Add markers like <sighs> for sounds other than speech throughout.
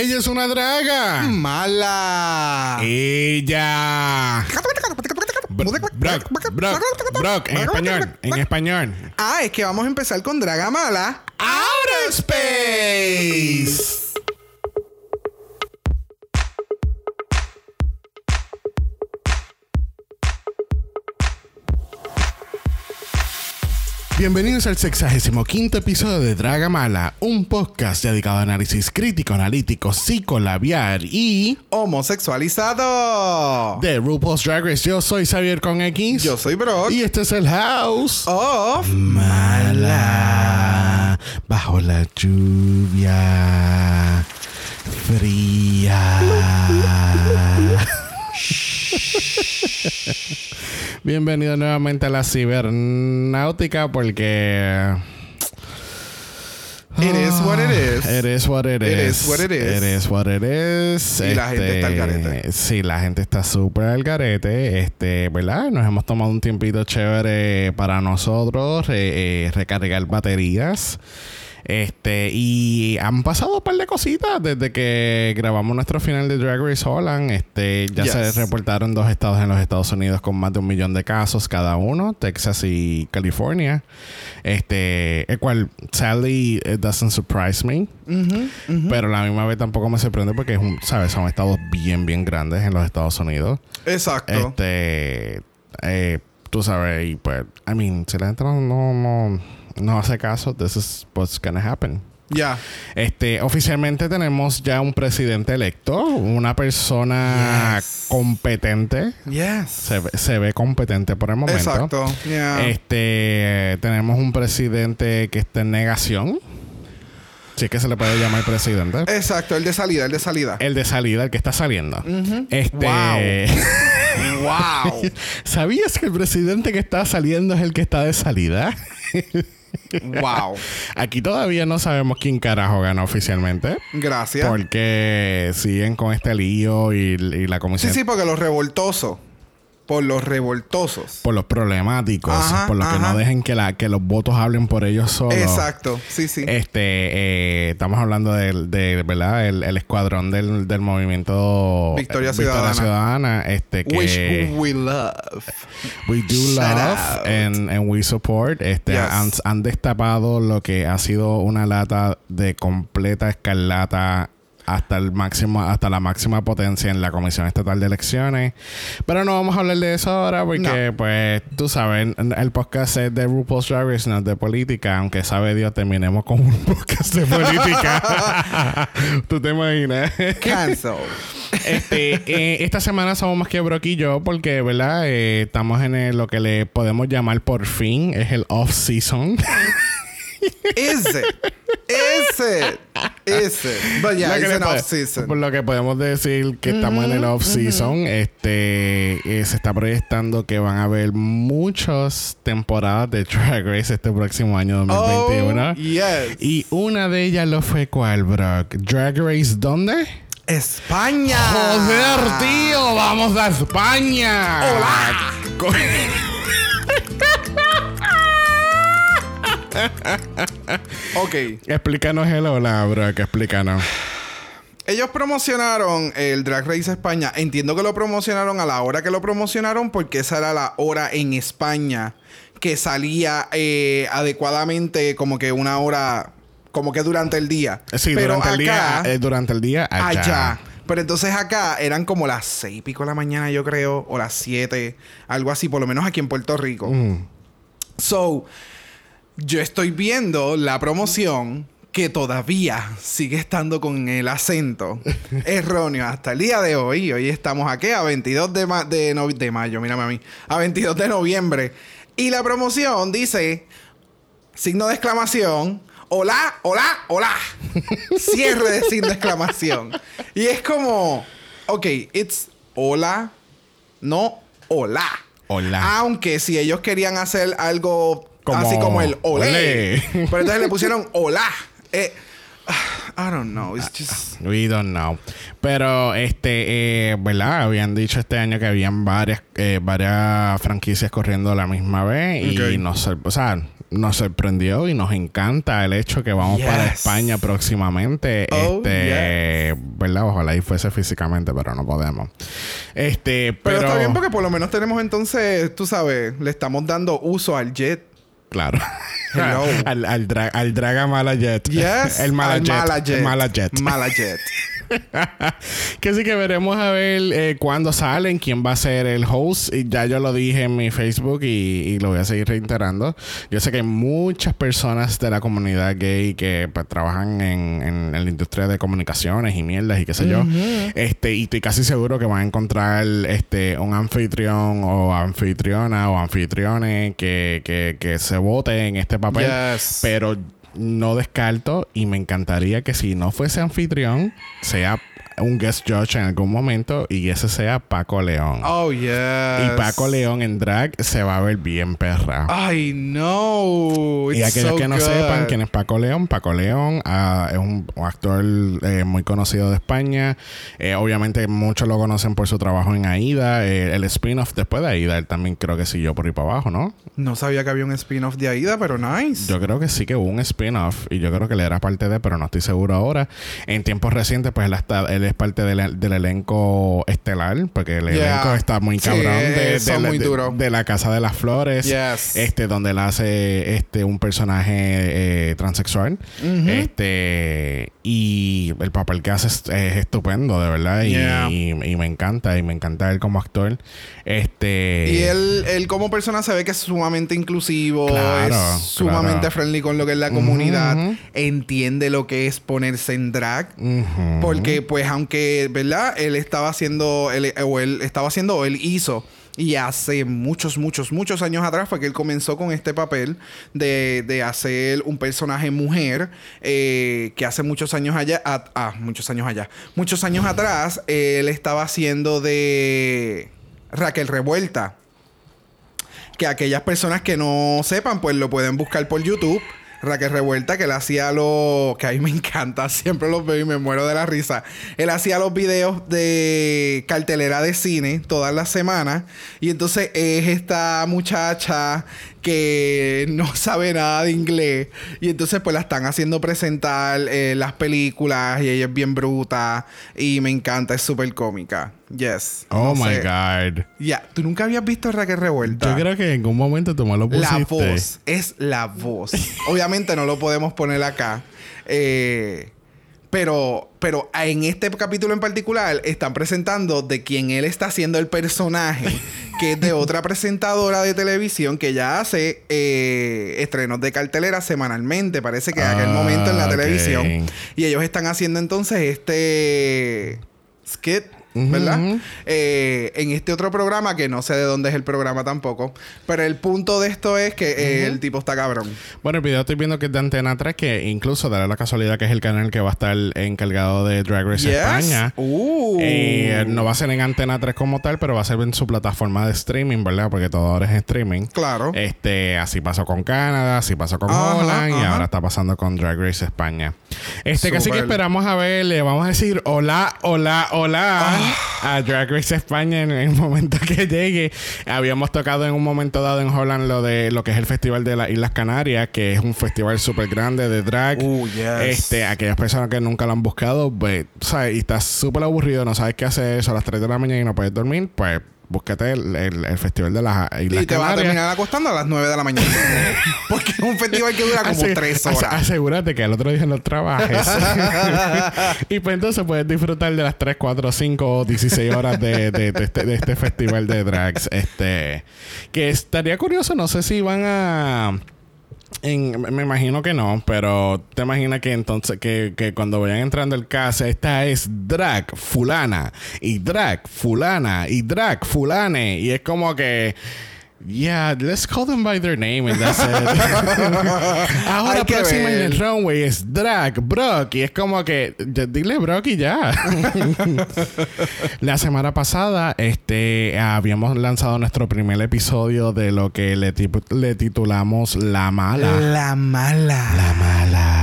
Ella es una draga. Mala. Ella. Brock, Brock, Brock, en español, en español. Ah, es que vamos a empezar con Draga Mala. Outer Space. Bienvenidos al 65 episodio de Draga Mala, un podcast dedicado a análisis crítico, analítico, psicolabiar y Homosexualizado. de RuPaul's Drag Race. Yo soy Xavier con X. Yo soy Brock. Y este es el House. Of Mala. Bajo la lluvia. Fría. <laughs> <laughs> Bienvenido nuevamente a la cibernáutica porque... It is what it is. It is what it is. It is what it is. It is what it is. Y la gente está al garete. Sí, la gente está súper al garete. Este, ¿verdad? Nos hemos tomado un tiempito chévere para nosotros eh, eh, recargar baterías. Este, y han pasado un par de cositas desde que grabamos nuestro final de Drag Race Holland. Este, ya se reportaron dos estados en los Estados Unidos con más de un millón de casos cada uno, Texas y California. Este, el cual, sadly, it doesn't surprise me. Pero a la misma vez tampoco me sorprende porque es un, ¿sabes? Son estados bien, bien grandes en los Estados Unidos. Exacto. Este, eh, tú sabes, y pues, I mean, si la gente no, no, no, hace caso, this is what's gonna happen. Ya. Este, oficialmente tenemos ya un presidente electo, una persona Yes. competente. Yes. Se, ve- se ve competente por el momento. Exacto. Ya. Este, tenemos un presidente que está en negación. Si es que se le puede llamar presidente. Exacto, el de salida, el de salida. El de salida, el que está saliendo. Este. <laughs> wow. ¿Sabías que el presidente que está saliendo es el que está de salida? <laughs> wow. Aquí todavía no sabemos quién carajo gana oficialmente. Gracias. Porque siguen con este lío y, y la Sí, comisión. sí, porque los revoltosos. Por los revoltosos. Por los problemáticos, Ajá, por los que no dejen que, la, que los votos hablen por ellos solos. Exacto. Sí, sí. Este, eh, estamos hablando del, de, ¿verdad? El, el escuadrón del, del movimiento Victoria eh, Ciudadana. Ciudadana, este, que Which we love. we do Shout love and, and we support. Este, Yes. han, han destapado lo que ha sido una lata de completa escarlata hasta el máximo, hasta la máxima potencia en la Comisión Estatal de Elecciones. Pero no vamos a hablar de eso ahora porque, pues, tú sabes, el podcast es de RuPaul's Drag Race, no es de política, aunque sabe Dios terminemos con un <laughs> podcast de política. <laughs> ¿Tú te imaginas? Cancel. Este, eh, esta semana somos más que Brock y yo porque, ¿verdad? Eh, estamos en el- lo que le podemos llamar por fin, es el off-season. <laughs> Is it? Is it? Is it? But yeah, it's an off-season. Por lo que podemos decir que estamos en el off-season. Este, eh, se está proyectando que van a haber muchas temporadas de Drag Race este próximo año 2021. Oh, yes. Y una de ellas lo fue cuál, Brock? Drag Race, ¿dónde? España. Joder, tío, vamos a España. Hola. <laughs> <laughs> Ok. Explícanos el hola, Brock, explícanos. Ellos promocionaron el Drag Race España. Entiendo que lo promocionaron a la hora que lo promocionaron porque esa era la hora en España que salía eh, adecuadamente como que una hora, como que durante el día. Sí, Pero durante el día, acá- eh, durante el día allá. allá. Pero entonces acá eran como las seis y pico de la mañana, yo creo, o las siete, algo así, por lo menos aquí en Puerto Rico. Mm. So, yo estoy viendo la promoción que todavía sigue estando con el acento <laughs> erróneo hasta el día de hoy. Hoy estamos aquí a 22 de, ma- de, no- de mayo, mírame a mí, a 22 de noviembre. Y la promoción dice, signo de exclamación, hola, hola, hola. <laughs> Cierre de signo de exclamación. Y es como, ok, it's hola, no hola. Hola. Aunque si ellos querían hacer algo Como así como el olé, olé. pero entonces le pusieron hola. Eh, I don't know. It's just. We don't know. Pero, este, eh, ¿verdad? Habían dicho este año que habían varias, eh, varias franquicias corriendo a la misma vez. Y nos, o sea, nos sorprendió y nos encanta el hecho que vamos para. España próximamente. Oh, este, ¿verdad? Ojalá y fuese físicamente, pero no podemos. Este, Pero, pero, está bien porque por lo menos tenemos entonces, tú sabes, le estamos dando uso al jet. Claro. Hello. <laughs> al, al, dra- al Draga Malajet. Yes. El al Malajet. Malajet. El Malajet. Malajet. <laughs> <laughs> que sí que veremos a ver eh, cuándo salen, quién va a ser el host. Y ya yo lo dije en mi Facebook y, y lo voy a seguir reiterando. Yo sé que hay muchas personas de la comunidad gay que pues, trabajan en, en- en la industria de comunicaciones y mierdas y qué sé yo. Este, y estoy casi seguro que van a encontrar este un anfitrión o anfitriona o anfitriones que, que, que se vote en este papel. Yes. Pero no descarto y me encantaría que si no fuese anfitrión, sea un guest judge en algún momento y ese sea Paco León. Oh, yes. Y Paco León en drag se va a ver bien perra. Ay, no. y aquellos so que no good. sepan quién es Paco León, Paco León ah, es un, un actor eh, muy conocido de España. Eh, obviamente muchos lo conocen por su trabajo en Aida, eh, el spin-off después de Aida, él también creo que siguió por ahí para abajo, ¿no? No sabía que había un spin-off de Aida, pero nice. Yo creo que sí que hubo un spin-off y yo creo que él era parte de, pero no estoy seguro ahora. En tiempos recientes, pues él, está, él es parte del, del elenco estelar, porque el Yeah. elenco está muy Sí, cabrón de, de la- muy de- duros. de la Casa de las Flores. Yes. Este, donde él hace este un personaje eh, transexual. Este, y el papel que hace es, es estupendo, de verdad. Y, Yeah. y- y me encanta, y me encanta él como actor. Este. Y él, él como persona se ve que es sumamente inclusivo, Claro, es sumamente claro. friendly con lo que es la comunidad, entiende lo que es ponerse en drag. Porque, pues, aunque, ¿verdad? Él estaba haciendo, él, o él estaba haciendo, él hizo. Y hace muchos, muchos, muchos años atrás fue que él comenzó con este papel de, de hacer un personaje mujer eh, que hace muchos años allá, ah, muchos años allá, muchos años atrás, él estaba haciendo de Raquel Revuelta. Que aquellas personas que no sepan, pues lo pueden buscar por YouTube. Raquel Revuelta, que él hacía lo que a mí me <laughs> encanta, siempre los veo y me muero de la risa. Él hacía los videos de cartelera de cine todas las semanas. Y entonces es esta muchacha que no <laughs> sabe nada de inglés. Y entonces pues la están haciendo presentar eh, las películas y ella es bien bruta. Y me encanta, es súper cómica. Yes. Oh No my sé. God. Ya, ¿tú nunca habías visto Raquel Revuelta? Yo creo que en algún momento tú me lo pusiste. La voz, es la voz. <laughs> Obviamente no lo podemos poner acá. Eh, pero, pero en este capítulo en particular están presentando de quien él está haciendo el personaje, que es de otra presentadora de televisión que ya hace eh, estrenos de cartelera semanalmente. Parece que en aquel Ah, momento en la ok. televisión. Y ellos están haciendo entonces este skit. ¿Verdad? Eh, en este otro programa, que no sé de dónde es el programa tampoco. Pero el punto de esto es que eh, el tipo está cabrón. Bueno, el video estoy viendo que es de Antena 3, que incluso dará la casualidad que es el canal que va a estar encargado de Drag Race Yes. España. Uh. Eh, no va a ser en Antena 3 como tal, pero va a ser en su plataforma de streaming, ¿verdad? Porque todo ahora es streaming. Claro. Este, así pasó con Canadá, así pasó con Ajá, Holland y ahora está pasando con Drag Race España. Este, casi que esperamos a ver, le vamos a decir hola, hola, hola. A Drag Race España en el momento que llegue. Habíamos tocado en un momento dado en Holland lo de lo que es el Festival de las Islas Canarias, que es un festival súper grande de drag. Uh, yes. Este, aquellas personas que nunca lo han buscado, pues, ¿sabes? Y estás súper aburrido, no sabes qué hacer, son las 3 de la mañana y no puedes dormir, pues búscate el, el- el Festival de las Islas y te vas a terminar acostando a las 9 de la mañana. <laughs> Porque es un festival que dura como Ase- 3 ase- horas. asegúrate que el otro día no trabajes. <laughs> y pues entonces puedes disfrutar de las 3, 4, 5 o 16 horas de, de- de este, de este festival de drags. Este, que estaría curioso, no sé si van a... me imagino que no, pero te imaginas que entonces que, que cuando vayan entrando el caso, esta es drag fulana y drag fulana y drag fulane y es como que Yeah, let's call them by their name and that's it. <laughs> Ahora próxima en el runway es drag Brock y es como que dile Brock y ya. <laughs> La semana pasada este habíamos lanzado nuestro primer episodio de lo que le, le titulamos La Mala. La mala. La Mala.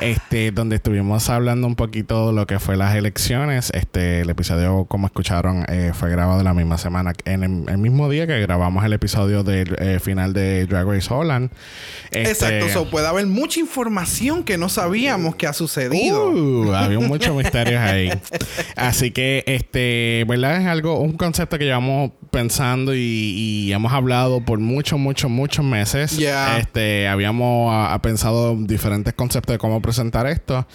Este, donde estuvimos hablando un poquito de lo que fue las elecciones. Este, el episodio, como escucharon, eh, fue grabado la misma semana, en el, mismo día que grabamos el episodio del eh, final de Drag Race Holland. Este, Exacto, puede haber mucha información que no sabíamos que ha sucedido. Uh, <laughs> había muchos misterios ahí. Así que, este, ¿verdad? Es algo, un concepto que llevamos pensando y, hemos hablado por muchos, muchos, muchos meses. Este, habíamos pensado diferentes conceptos de cómo presentar esto.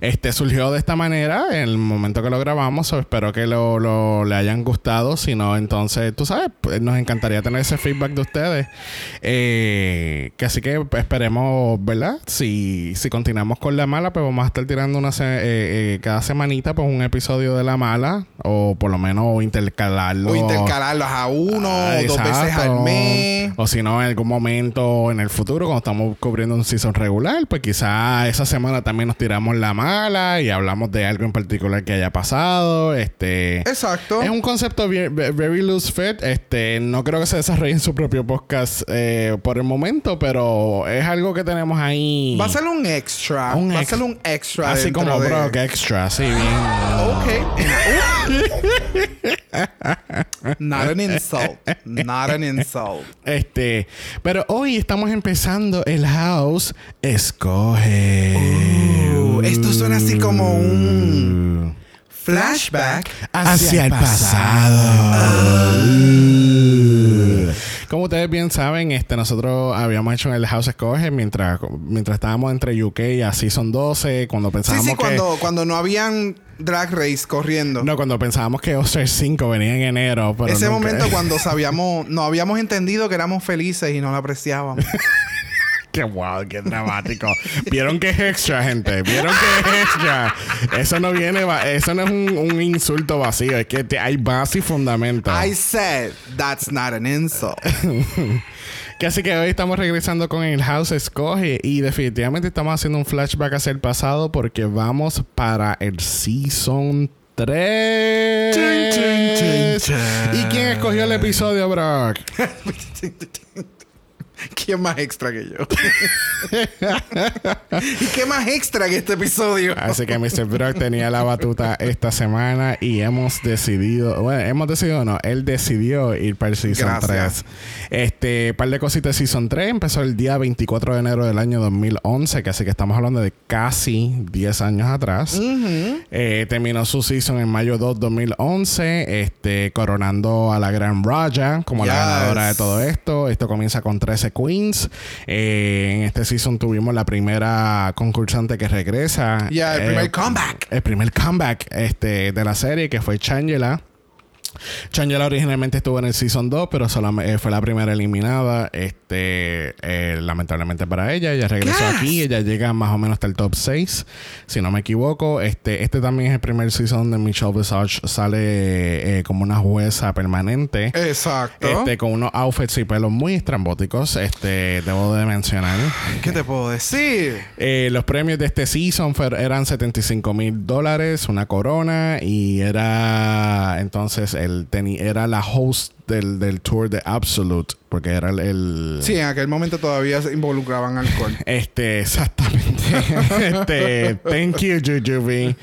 Este surgió de esta manera en el momento que lo grabamos. espero que lo, le hayan gustado. Si no, entonces, tú sabes, pues, nos encantaría tener ese feedback de ustedes. Eh, que así que esperemos, ¿verdad? Si, si continuamos con la mala, pues vamos a estar tirando una eh, eh, cada semanita pues un episodio de la mala. O por lo menos intercalarlo. O intercalarlos a uno, ah, dos veces al mes. O si no, en algún momento en el futuro, cuando estamos cubriendo un season regular, pues quizá esa semana también nos tiramos la mala y hablamos de algo en particular que haya pasado. Este. Exacto. Es un concepto very loose fit. Este, no creo que se desarrolle en su propio podcast eh, por el momento, pero es algo que tenemos ahí. Va a ser un extra. Va a ser un extra. Así como Brock Extra, sí, bien. Ok. <laughs> Not an insult. Not an insult. Este, pero hoy estamos empezando el house. Escoge. Uh, esto suena así como un flashback hacia, el pasado. Uh. Como ustedes bien saben, este, nosotros habíamos hecho en el House Escoge mientras, mientras estábamos entre UK y a Season 12, cuando pensábamos sí, sí, cuando, cuando no habían Drag Race corriendo. No, cuando pensábamos que Oster 5 venía en enero. Pero Ese momento <laughs> cuando sabíamos, no habíamos entendido que éramos felices y no lo apreciábamos. <laughs> <laughs> Qué wow, qué dramático. Vieron que es extra, gente. Vieron que es extra. Eso no viene, eso no es un, insulto vacío. Es que hay base y fundamento. I said that's not an insult. <laughs> que así que hoy estamos regresando con el House Escoge y definitivamente estamos haciendo un flashback hacia el pasado porque vamos para el Season 3. ¿Y quién escogió el episodio, Brock? <laughs> <laughs> ¿Quién más extra que yo? <laughs> ¿Y qué más extra que este episodio? Así que Mr. Brock tenía la batuta esta semana y hemos decidido, bueno, hemos decidido no, él decidió ir para el Season 3. Este, par de cositas Season 3 empezó el día 24 de enero del año 2011, que así que estamos hablando de casi 10 años atrás. Eh, terminó su season en mayo 2 2011, este, coronando a la Gran Raja como la ganadora de todo esto. Esto comienza con 13 Queens. Eh, en este season tuvimos la primera concursante que regresa. Ya, el primer eh, comeback. El primer comeback este, de la serie, que fue Changela. Changela originalmente estuvo en el Season 2, pero solamente, eh, fue la primera eliminada. Este, eh, lamentablemente para ella, ella regresó aquí. Ella llega más o menos hasta el top 6, si no me equivoco. Este, este también es el primer season donde Michelle Visage sale eh, como una jueza permanente. Exacto. Este, con unos outfits y pelos muy estrambóticos. Este, debo de mencionar. ¿Qué te puedo decir? los premios de este season eran 75 mil dólares, una corona, y era entonces él era la host del, del, tour de Absolute, porque era el, Sí, en aquel momento todavía se involucraban alcohol. <laughs> Este, exactamente. <laughs> este, thank you, Jujubee.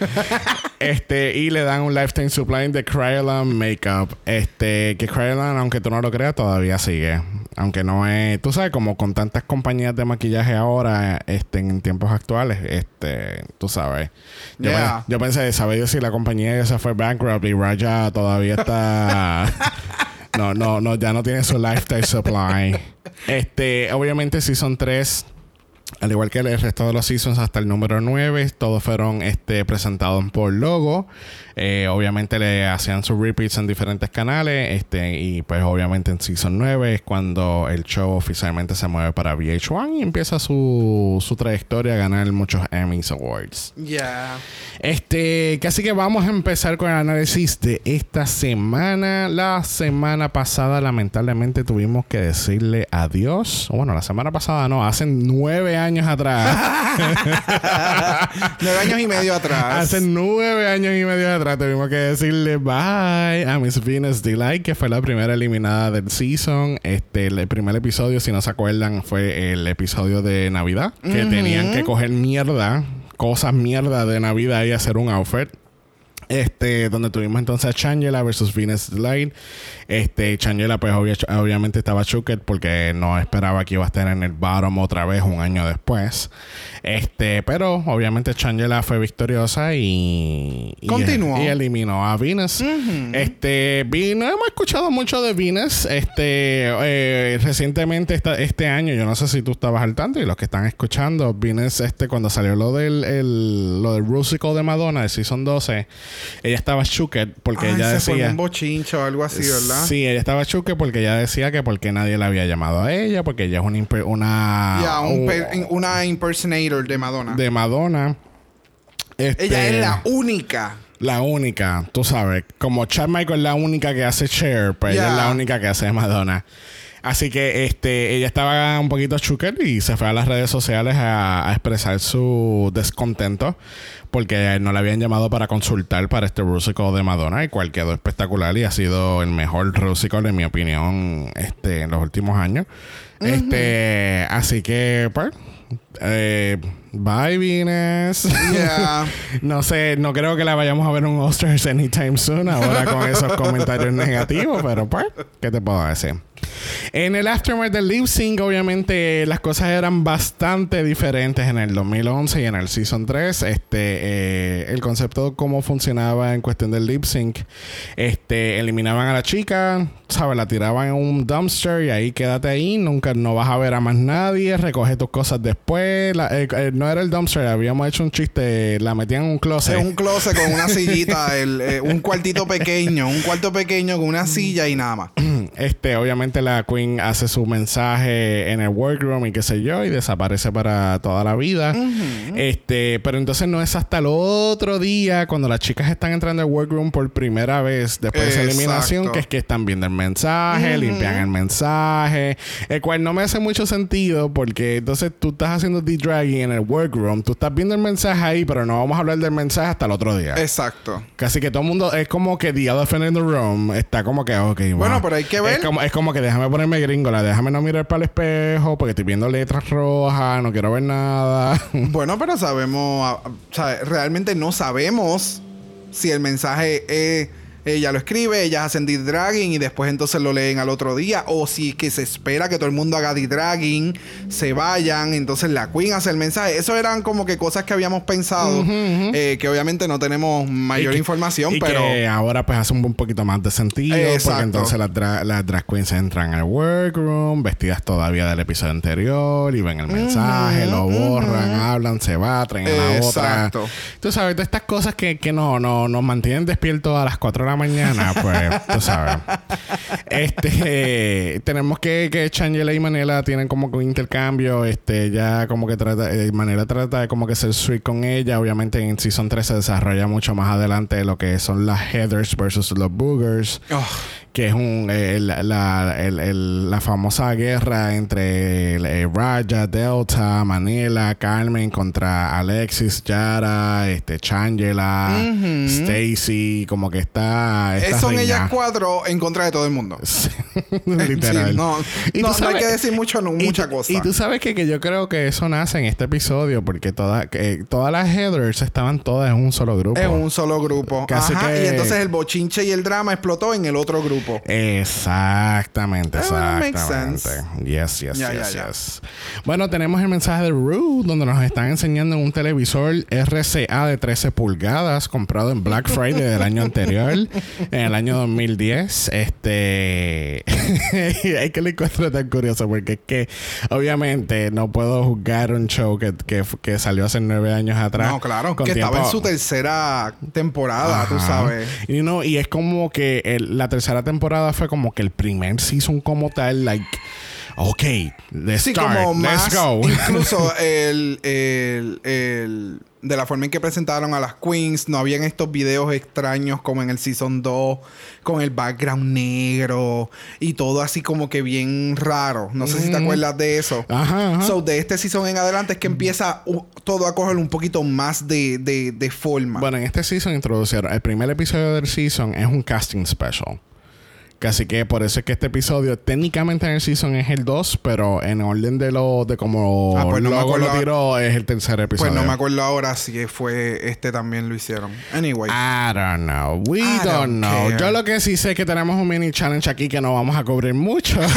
este, y le dan un lifetime supply de Kryolan Makeup. Este, que Kryolan, aunque tú no lo creas, todavía sigue. Aunque no es, tú sabes, como con tantas compañías de maquillaje ahora, este, en tiempos actuales, este, tú sabes. Yo, yo pensé, ¿sabes si la compañía ya se fue bankrupt y Raja todavía está <laughs> No, no, no, ya no tiene su lifetime supply. Este, obviamente Season 3 al igual que el resto de los seasons hasta el número 9, todos fueron este, presentados por logo. Eh, obviamente le hacían sus repeats en diferentes canales. Este, y pues obviamente en Season 9 es cuando el show oficialmente se mueve para VH1 y empieza su, su trayectoria a ganar muchos Emmys Awards. Ya. Este, casi que vamos a empezar con el análisis de esta semana. La semana pasada, lamentablemente, tuvimos que decirle adiós. Bueno, la semana pasada no, hace nueve años atrás. <laughs> nueve años y medio atrás. Hace nueve años y medio atrás tuvimos que decirle bye a Miss Venus Delight, que fue la primera eliminada del season. Este, el primer episodio, si no se acuerdan, fue el episodio de Navidad, que tenían que coger mierda cosas mierda de Navidad y hacer un outfit. Este, donde tuvimos entonces a Changela versus Venus Light. Este, Changela, pues obviamente estaba shooked porque no esperaba que iba a estar en el bottom otra vez un año después. Este, pero obviamente Changela fue victoriosa y. Continuó. Y, eliminó a Venus. Este, no hemos escuchado mucho de Venus. Este, eh, recientemente este año, yo no sé si tú estabas al tanto y los que están escuchando, Venus, este, cuando salió lo del, el, lo del Rusical de Madonna de Season 12 ella estaba shooked porque ella decía. un bochincho o algo así, ¿verdad? Sí, ella estaba shooked porque ella decía que porque nadie la había llamado a ella, porque ella es una. una una impersonator de Madonna. De Madonna. ella es este, la única. La única, tú sabes. Como Chad Michael es la única que hace Cher, pues ella es la única que hace Madonna. Así que este, ella estaba un poquito chucker y se fue a las redes sociales a, expresar su descontento porque no le habían llamado para consultar para este Rusical de Madonna, el cual quedó espectacular y ha sido el mejor Rusical, en mi opinión, este, en los últimos años. Este, así que, pues, eh, bye, Venus. <laughs> no sé, no creo que la vayamos a ver en un Oscars anytime soon ahora con esos comentarios negativos, pero pues, ¿qué te puedo decir? En el aftermath del lip sync, obviamente las cosas eran bastante diferentes en el 2011 y en el season 3. Este, eh, el concepto de cómo funcionaba en cuestión del lip sync, este, eliminaban a la chica, ¿sabes? La tiraban en un dumpster y ahí quédate ahí, nunca no vas a ver a más nadie, recoge tus cosas después. Eh, eh, no era el dumpster, habíamos hecho un chiste, la metían en un closet. un closet con una sillita, un cuartito pequeño, un cuarto pequeño con una silla y nada más. <clears throat> Este, obviamente la Queen hace su mensaje en el workroom y qué sé yo, y desaparece para toda la vida. Este, pero entonces no es hasta el otro día, cuando las chicas están entrando al workroom por primera vez después de esa eliminación, que es que están viendo el mensaje, limpian el mensaje, el cual no me hace mucho sentido porque entonces tú estás haciendo de-dragging en el workroom, tú estás viendo el mensaje ahí, pero no vamos a hablar del mensaje hasta el otro día. Exacto. Casi que todo el mundo es como que the elephant in the room está como que, ok, bueno, pero hay que ver. Es como, es como que déjame ponerme gringola, déjame no mirar para el espejo porque estoy viendo letras rojas, no quiero ver nada. <laughs> bueno, pero sabemos, o sea, realmente no sabemos si el mensaje es ella lo escribe, ellas hacen D-Dragging y después entonces lo leen al otro día. O si que se espera que todo el mundo haga D-Dragging, se vayan, entonces la Queen hace el mensaje. Eso eran como que cosas que habíamos pensado, eh, que obviamente no tenemos mayor información, pero. Que ahora pues hace un, poquito más de sentido, porque entonces las, drag queens entran al workroom, vestidas todavía del episodio anterior, y ven el mensaje, lo borran, hablan, se va, traen a la otra. Tú sabes, de estas cosas que, que no, no, nos mantienen despiertos a las 4 de la mañana, pues, tú sabes. Este, tenemos que, que Changela y Manela tienen como que un intercambio. Este, ya como que trata, eh, Manela trata de como que ser sweet con ella. Obviamente en Season 3 se desarrolla mucho más adelante lo que son las Heathers versus los Boogers. Oh que es un, eh, la, la, famosa guerra entre eh, Raja, Delta, Manila, Carmen contra Alexis, Yara, este, Changela, Stacy, como que está... son ellas cuatro en contra de todo el mundo. <laughs> <laughs> Literal. no, no, hay que decir mucho, no, mucha cosa. Y tú sabes que, que, yo creo que eso nace en este episodio porque toda, todas las headers estaban todas en un solo grupo. En un solo grupo. Ajá, Y entonces el bochinche y el drama explotó en el otro grupo. Exactamente, ah, exactamente. Yes, yes, yes, yes. Bueno, tenemos el mensaje de Rue, donde nos están enseñando un televisor RCA de 13 pulgadas comprado en Black Friday del año anterior, en el año 2010. Este. <laughs> hay que le encuentro tan curioso porque es que, obviamente, no puedo juzgar un show que, que, salió hace nueve años atrás. No, claro, que estaba en su tercera temporada, tú sabes. Y, no, y es como que la tercera temporada fue como que el primer season como tal, like, ok, let's sí, como let's go. <laughs> Incluso el, el, el, de la forma en que presentaron a las queens, no habían estos videos extraños como en el season 2, con el background negro y todo así como que bien raro. No sé si te acuerdas de eso. Ajá, So, de este season en adelante es que empieza todo a coger un poquito más de, de, de forma. Bueno, en este season introducieron, el primer episodio del season es un casting special Así que por eso es que este episodio técnicamente en el season es el 2, pero en orden de lo de como Ah, pues no luego lo tiró es el tercer episodio. Pues no me acuerdo ahora si fue este también lo hicieron. Anyway. I don't know. We I don't, don't know. Yo lo que sí sé es que tenemos un mini challenge aquí que no vamos a cubrir mucho. <laughs>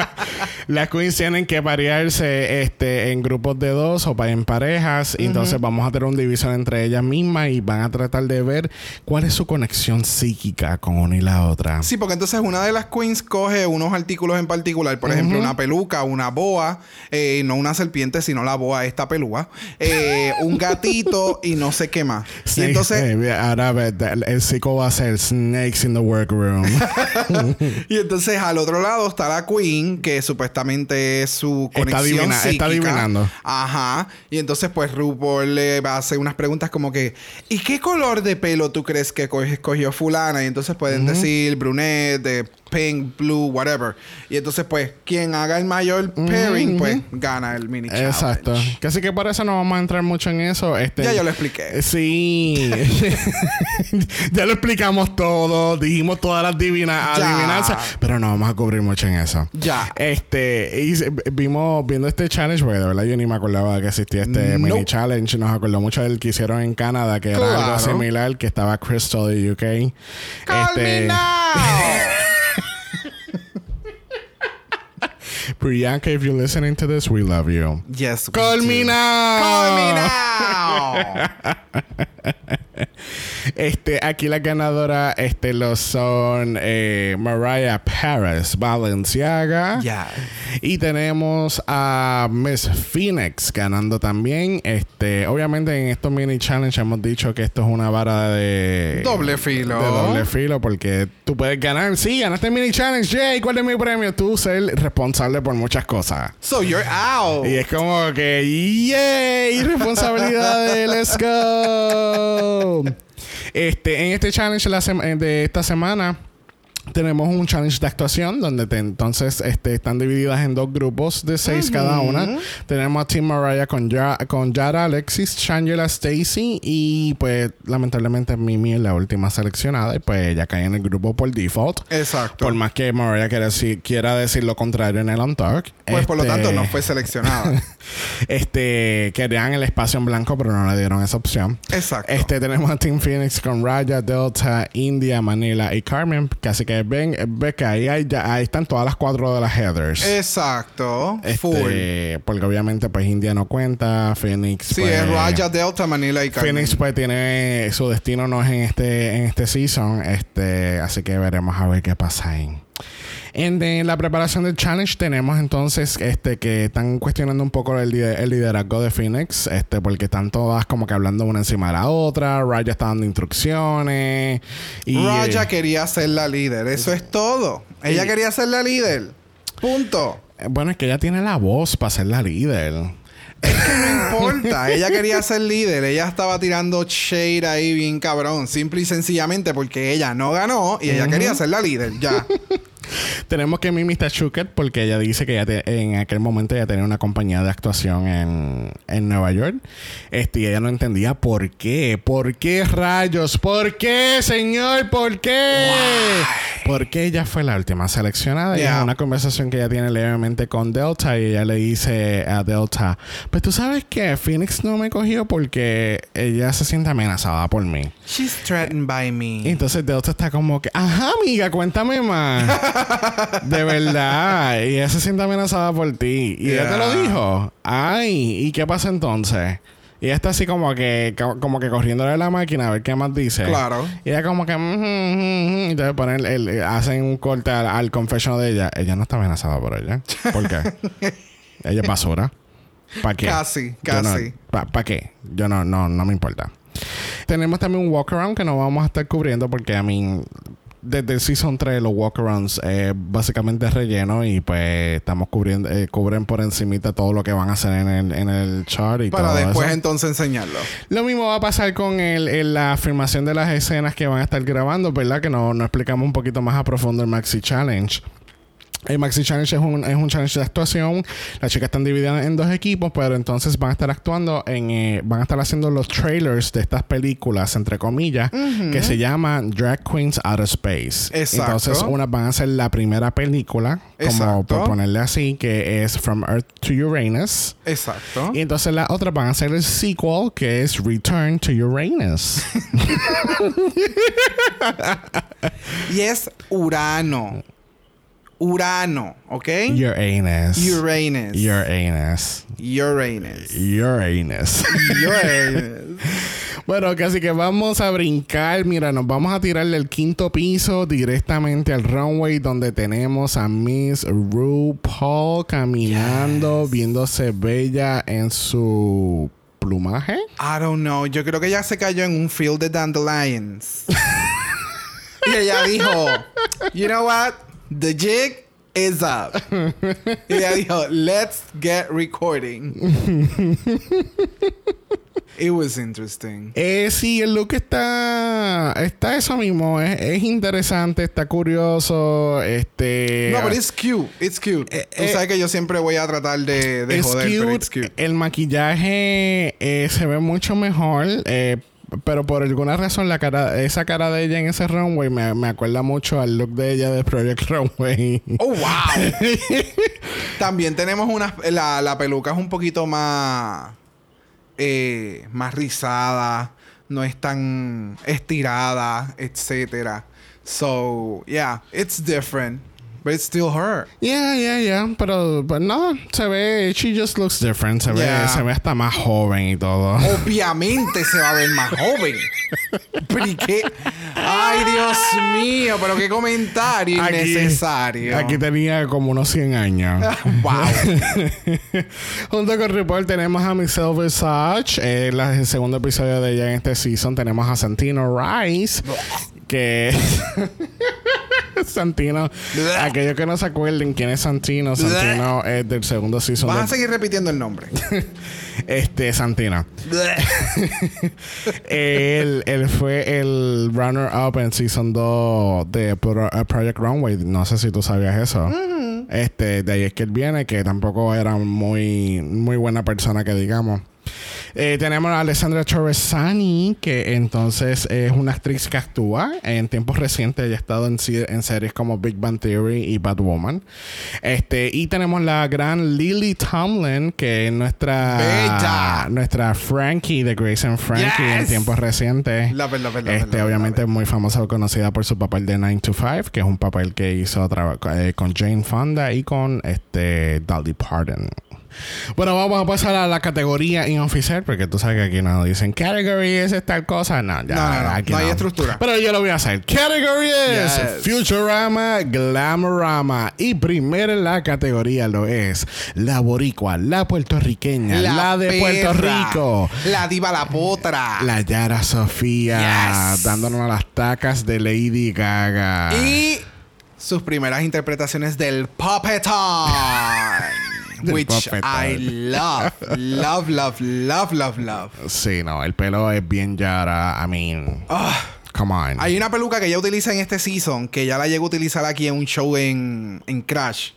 <laughs> Las queens tienen que variarse este, en grupos de dos o en parejas. Entonces vamos a tener una división entre ellas mismas y van a tratar de ver cuál es su conexión psíquica con una y la otra. Sí, porque entonces una de las queens coge unos artículos en particular, por ejemplo, una peluca, una boa, eh, no una serpiente, sino la boa, esta pelúa, eh, un gatito <laughs> y no sé qué más. Y Snake- entonces, eh, ahora el psico va a ser Snakes in the Workroom. <laughs> y entonces al otro lado está la queen, que supuestamente es su Está conexión está psíquica. adivinando. Ajá. Y entonces pues RuPaul le va a hacer unas preguntas como que ¿y qué color de pelo tú crees que co- escogió fulana? Y entonces pueden decir brunette, de pink, blue, whatever. Y entonces pues quien haga el mayor pairing pues gana el mini challenge. Exacto. Así que por eso no vamos a entrar mucho en eso. Este, Ya yo lo expliqué. Sí. <laughs> ya lo explicamos todo. Dijimos todas las divina adivinanzas. Pero no vamos a cubrir mucho en eso. Ya. Este, y vimos viendo este challenge, porque de verdad yo ni me acordaba que existía este mini challenge. Nos acordó mucho del que hicieron en Canadá, que era algo similar, que estaba Crystal de UK. Call me Este, now. Priyanka, if you're listening to this, we love you. yes. we Call do. me now. Call me now. <laughs> <laughs> Este, aquí la ganadora este, lo son eh, Mariah Paris Balenciaga. Ya. Y tenemos a Miss Phoenix ganando también. Este, obviamente en estos mini challenge hemos dicho que esto es una vara de Doble filo. De doble filo, porque tú puedes ganar. Sí, ganaste el mini challenge. Yay, ¿cuál es mi premio? Tú ser responsable por muchas cosas. So you're out. Y es como que, ¡yay! Responsabilidades, ¡let's go! Este, en este challenge la eh, de esta semana tenemos un challenge de actuación donde te- entonces este, están divididas en dos grupos de seis cada una. Tenemos a Team Mariah con, Ya- con Yara Alexis, Shangela Stacy y pues lamentablemente Mimi es la última seleccionada y pues ella cae en el grupo por default. Exacto. Por más que Mariah quiera decir, quiera decir lo contrario en el On Talk. pues por lo Este, tanto no fue seleccionada. <laughs> este, querían el espacio en blanco, pero no le dieron esa opción. Exacto. Este, tenemos a Team Phoenix con Raya, Delta, India, Manila y Carmen. Casi que ven, ves que ahí, hay ya- ahí están todas las cuatro de las headers. Exacto. Este, Full. Porque obviamente pues India no cuenta, Phoenix Sí, pues, es Raja, Delta, Manila y Carmen. Phoenix pues tiene su destino no es en este en este season, este, así que veremos a ver qué pasa ahí. En la preparación del challenge tenemos entonces este que están cuestionando un poco el, lider- el liderazgo de Phoenix, este porque están todas como que hablando una encima de la otra, Raya está dando instrucciones y Raja eh, quería ser la líder. Eso es todo. Ella Y- quería ser la líder. Punto. eh, bueno, es que ella tiene la voz para ser la líder. No importa. <laughs> Ella quería ser líder. Ella estaba tirando shade ahí bien cabrón. Simple y sencillamente porque ella no ganó y ella quería ser la líder. Ya. <laughs> Tenemos que Mimi está shooked porque ella dice que ella te- en aquel momento ella tenía una compañía de actuación en, en Nueva York. Este, y ella no entendía por qué. ¿Por qué rayos? ¿Por qué, señor? ¿Por qué? Porque ella fue la última seleccionada. Y es una conversación que ella tiene levemente con Delta. Y ella le dice a Delta: Pues tú sabes que Phoenix no me cogió porque ella se siente amenazada por mí. She's threatened by Y me. entonces Delta está como que, ajá, amiga, cuéntame más. <laughs> de verdad. Y ella se siente amenazada por ti. Y ella te lo dijo. Ay, ¿y qué pasa entonces? Y ella está así como que, co- como que corriéndole a la máquina a ver qué más dice. Claro. Y ella como que, "Ujú, ujú, ujú", y entonces ponen el, el- hacen un corte al, al confession de ella. Ella no está amenazada por ella. ¿Por qué? <laughs> ella es basura. ¿Para qué? Casi, no- casi. ¿Para pa qué? Yo no, no, no me importa. Tenemos también un walkaround que no vamos a estar cubriendo porque, a mí, desde el Season 3 los walkarounds eh, básicamente es relleno y pues estamos cubriendo, eh, cubren por encimita todo lo que van a hacer en el, en el chart y Para todo después eso. entonces enseñarlo. Lo mismo va a pasar con el, el- la afirmación de las escenas que van a estar grabando, ¿verdad? Que no, no explicamos un poquito más a profundo el Maxi Challenge. El Maxi Challenge es un, es un challenge de actuación. Las chicas están divididas en dos equipos, pero entonces van a estar actuando en. eh, van a estar haciendo los trailers de estas películas, entre comillas, que se llaman Drag Queens Out of Space. Exacto. Entonces, unas van a ser la primera película, como por ponerle así, que es From Earth to Uranus. Exacto. Y entonces las otras van a ser el sequel, que es Return to Uranus. <laughs> Y es Urano. Urano, ¿ok? Uranus. Uranus. Uranus. Uranus. <laughs> Uranus. Uranus. Bueno, casi que vamos a brincar. Mira, nos vamos a tirar del quinto piso directamente al runway donde tenemos a Miss RuPaul caminando, viéndose bella en su plumaje. I don't know. Yo creo que ella se cayó en un field de dandelions. <laughs> y ella dijo, you know what? The jig is up. y ella dijo, let's get recording. It was interesting. Eh, sí, el look está. Está eso mismo. Es, es interesante, está curioso. Este. No, pero it's cute. It's cute. Eh, Tú eh, sabes que yo siempre voy a tratar de, de es joder, pero cute. it's cute. El maquillaje eh, se ve mucho mejor. Pero por alguna razón la cara, esa cara de ella en ese runway me, me acuerda mucho al look de ella de Project <laughs> Runway. Oh, wow. <laughs> También tenemos una... La, la peluca es un poquito más... eh, más rizada. No es tan estirada, etcétera. So, yeah. It's different. But it's still her. Yeah, yeah, yeah. Pero, pues no, se ve, she just looks different. Se, Yeah. ve, se ve hasta más joven y todo. Obviamente se va a ver más joven. Pero ¿y qué? Ay, Dios mío. Pero qué comentario Aquí- innecesario. Aquí tenía como unos 100 años. <laughs> wow. <laughs> Junto con RuPaul tenemos a Michelle Visage. En el segundo episodio de ella en este season tenemos a Santino Rice. Que... <laughs> Santino. Aquellos que no se acuerden quién es Santino. Santino es del segundo season. Vas a de- seguir repitiendo el nombre. <laughs> este, Santino. <laughs> él, él fue el runner-up en Season 2 de Pro- Project Runway. No sé si tú sabías eso. Este, de ahí es que él viene, que tampoco era muy, muy buena persona que digamos. Eh, tenemos a Alessandra Torresani, que entonces es una actriz que actúa. En tiempos recientes ella ha estado en, series como Big Bang Theory y Batwoman. Este, y tenemos la gran Lily Tomlin, que es nuestra, Bella. nuestra Frankie de Grace and Frankie en tiempos recientes. La verdad, la verdad, Este, la obviamente es muy famosa, conocida por su papel de 9 to 5, que es un papel que hizo eh, con Jane Fonda y con este Dolly Parton. Bueno, vamos a pasar a la categoría inoficial, porque tú sabes que aquí nos dicen category es tal cosa. No, ya, No, no, no. aquí No hay estructura. Pero yo lo voy a hacer. Category es Yes. Futurama, Glamorama. Y primero en la categoría lo es la boricua, la puertorriqueña, la, de Puerto perra, Rico. La diva la potra. La Yara Sofía Yes. dándonos las tacas de Lady Gaga. Y sus primeras interpretaciones del Puppeton. Del which. I love. Love, love, love, love, love. Sí, no, el pelo es bien Yara. I mean, Ah, come on. hay una peluca que ella utiliza en este season, que ya la llegó a utilizar aquí en un show en, en Crash.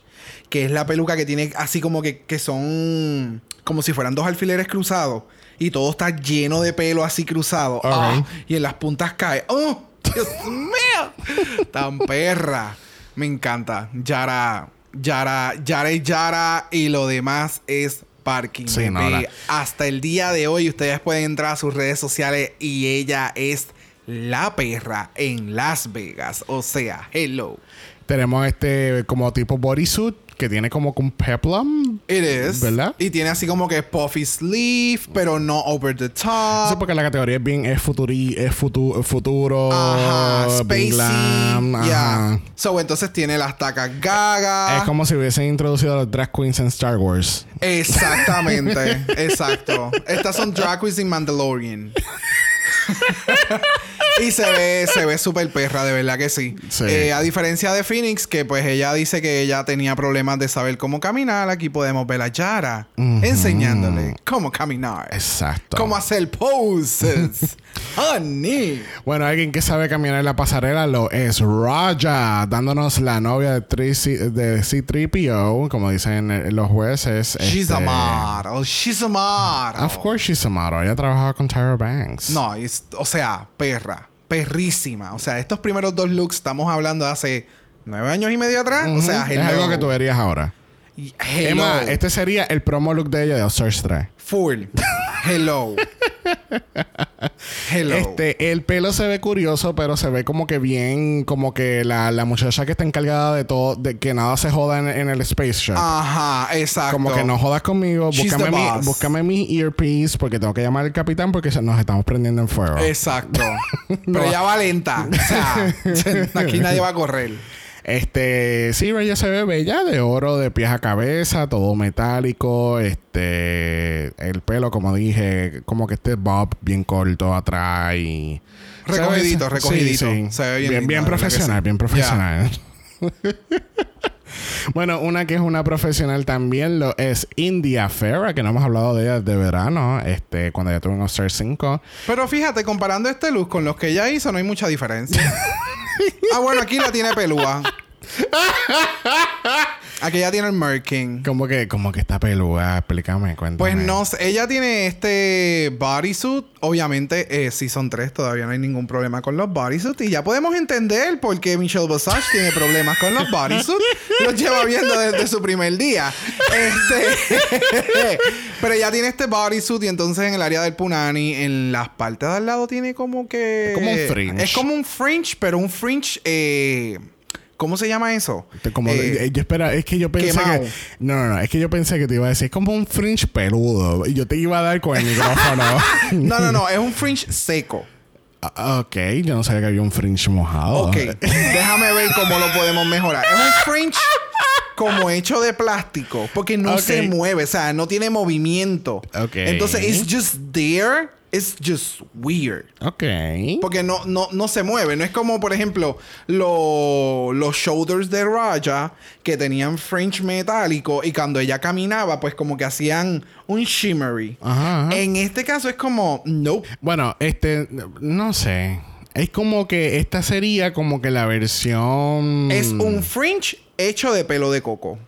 Que es la peluca que tiene así como que, que son como si fueran dos alfileres cruzados. Y todo está lleno de pelo así cruzado. Ah, y en las puntas cae. ¡Oh! ¡Dios mío! Tan perra. Me encanta. Yara, Yara, Yara y Yara. Y lo demás es parking. Sí, no, bebé. la- Hasta el día de hoy ustedes pueden entrar a sus redes sociales y ella es la perra en Las Vegas. O sea, hello. Tenemos este como tipo bodysuit que tiene como un peplum. It is. ¿Verdad? Y tiene así como que puffy sleeve, pero no over the top. Sí, porque la categoría es bien, es, futuri, es futu- futuro, Ajá, spacey. glam, ajá. Yeah. So, entonces tiene las tacas gaga. Es como si hubiesen introducido a los drag queens en Star Wars. Exactamente. <laughs> Exacto. Estas son drag queens in Mandalorian. <laughs> Y se ve, se ve súper perra, de verdad que sí. Sí. Eh, a diferencia de Phoenix, que pues ella dice que ella tenía problemas de saber cómo caminar, aquí podemos ver a Yara enseñándole cómo caminar. Exacto. Cómo hacer poses. <laughs> Honey. Bueno, alguien que sabe caminar en la pasarela lo es Raja, dándonos la novia de, 3 de C3PO, como dicen los jueces. She's este, a model. She's a model. Of course she's a model. Ella trabajaba con Tyra Banks. No, es- o sea, perra. Perrísima. O sea, estos primeros dos looks estamos hablando de hace nueve años y medio atrás. O sea, es algo que tú verías ahora. Más, este sería el promo look de ella de 3. Full. Hello. Hello. Este, el pelo se ve curioso, pero se ve como que bien, como que la, la muchacha que está encargada de todo, de que nada se joda en, en el Space Shop. Ajá, exacto. Como que no jodas conmigo, búscame mi, búscame mi earpiece porque tengo que llamar al capitán porque nos estamos prendiendo en fuego. Exacto. <laughs> Pero ella va lenta. O sea, <laughs> aquí nadie va a correr. Este, sí, ella se ve bella, de oro, de pies a cabeza, todo metálico, este, el pelo, como dije, como que este bob bien corto atrás y... Recogidito, recogidito. Sí, sí. Se ve bien bien, profesional, bien profesional. <laughs> bueno, una que es una profesional también lo es India Farah, que no hemos hablado de ella de verano, este, cuando ya tuvo en Star 5. Pero fíjate, comparando este look con los que ella hizo, no hay mucha diferencia. <laughs> ah, bueno, aquí la tiene pelúa. <laughs> Aquí ya tiene el Merkin. Como que, como que está peluda, explícame, cuéntame. Pues no sé, ella tiene este bodysuit. Obviamente, eh, Season 3 todavía no hay ningún problema con los bodysuits. Y ya podemos entender por qué Michelle Visage tiene problemas con los bodysuits. <laughs> Los lleva viendo desde su primer día. Este... <laughs> Pero ella tiene este bodysuit y entonces en el área del punani, en las partes de al lado tiene como que... Es como un fringe. Es como un fringe, pero un fringe... Eh... ¿Cómo se llama eso? Como Eh, eh, yo espera, es que yo pensé quemado. que no, no, no, es que yo pensé que te iba a decir es como un fringe peludo y yo te iba a dar con el micrófono. <laughs> no, no, no. Es un <laughs> fringe seco. Ah, ok, yo no sabía que había un fringe mojado. Ok, déjame ver cómo lo podemos mejorar. Es un fringe como hecho de plástico, porque no se mueve, o sea, no tiene movimiento. Entonces, it's just there, it's just weird. Ok. Porque no, no, no se mueve. No es como, por ejemplo, lo- los shoulders de Raja que tenían fringe metálico y cuando ella caminaba, pues como que hacían un shimmery. Ajá, ajá. En este caso es como, nope. Bueno, este, no sé. Es como que esta sería como que la versión. Es un fringe hecho de pelo de coco.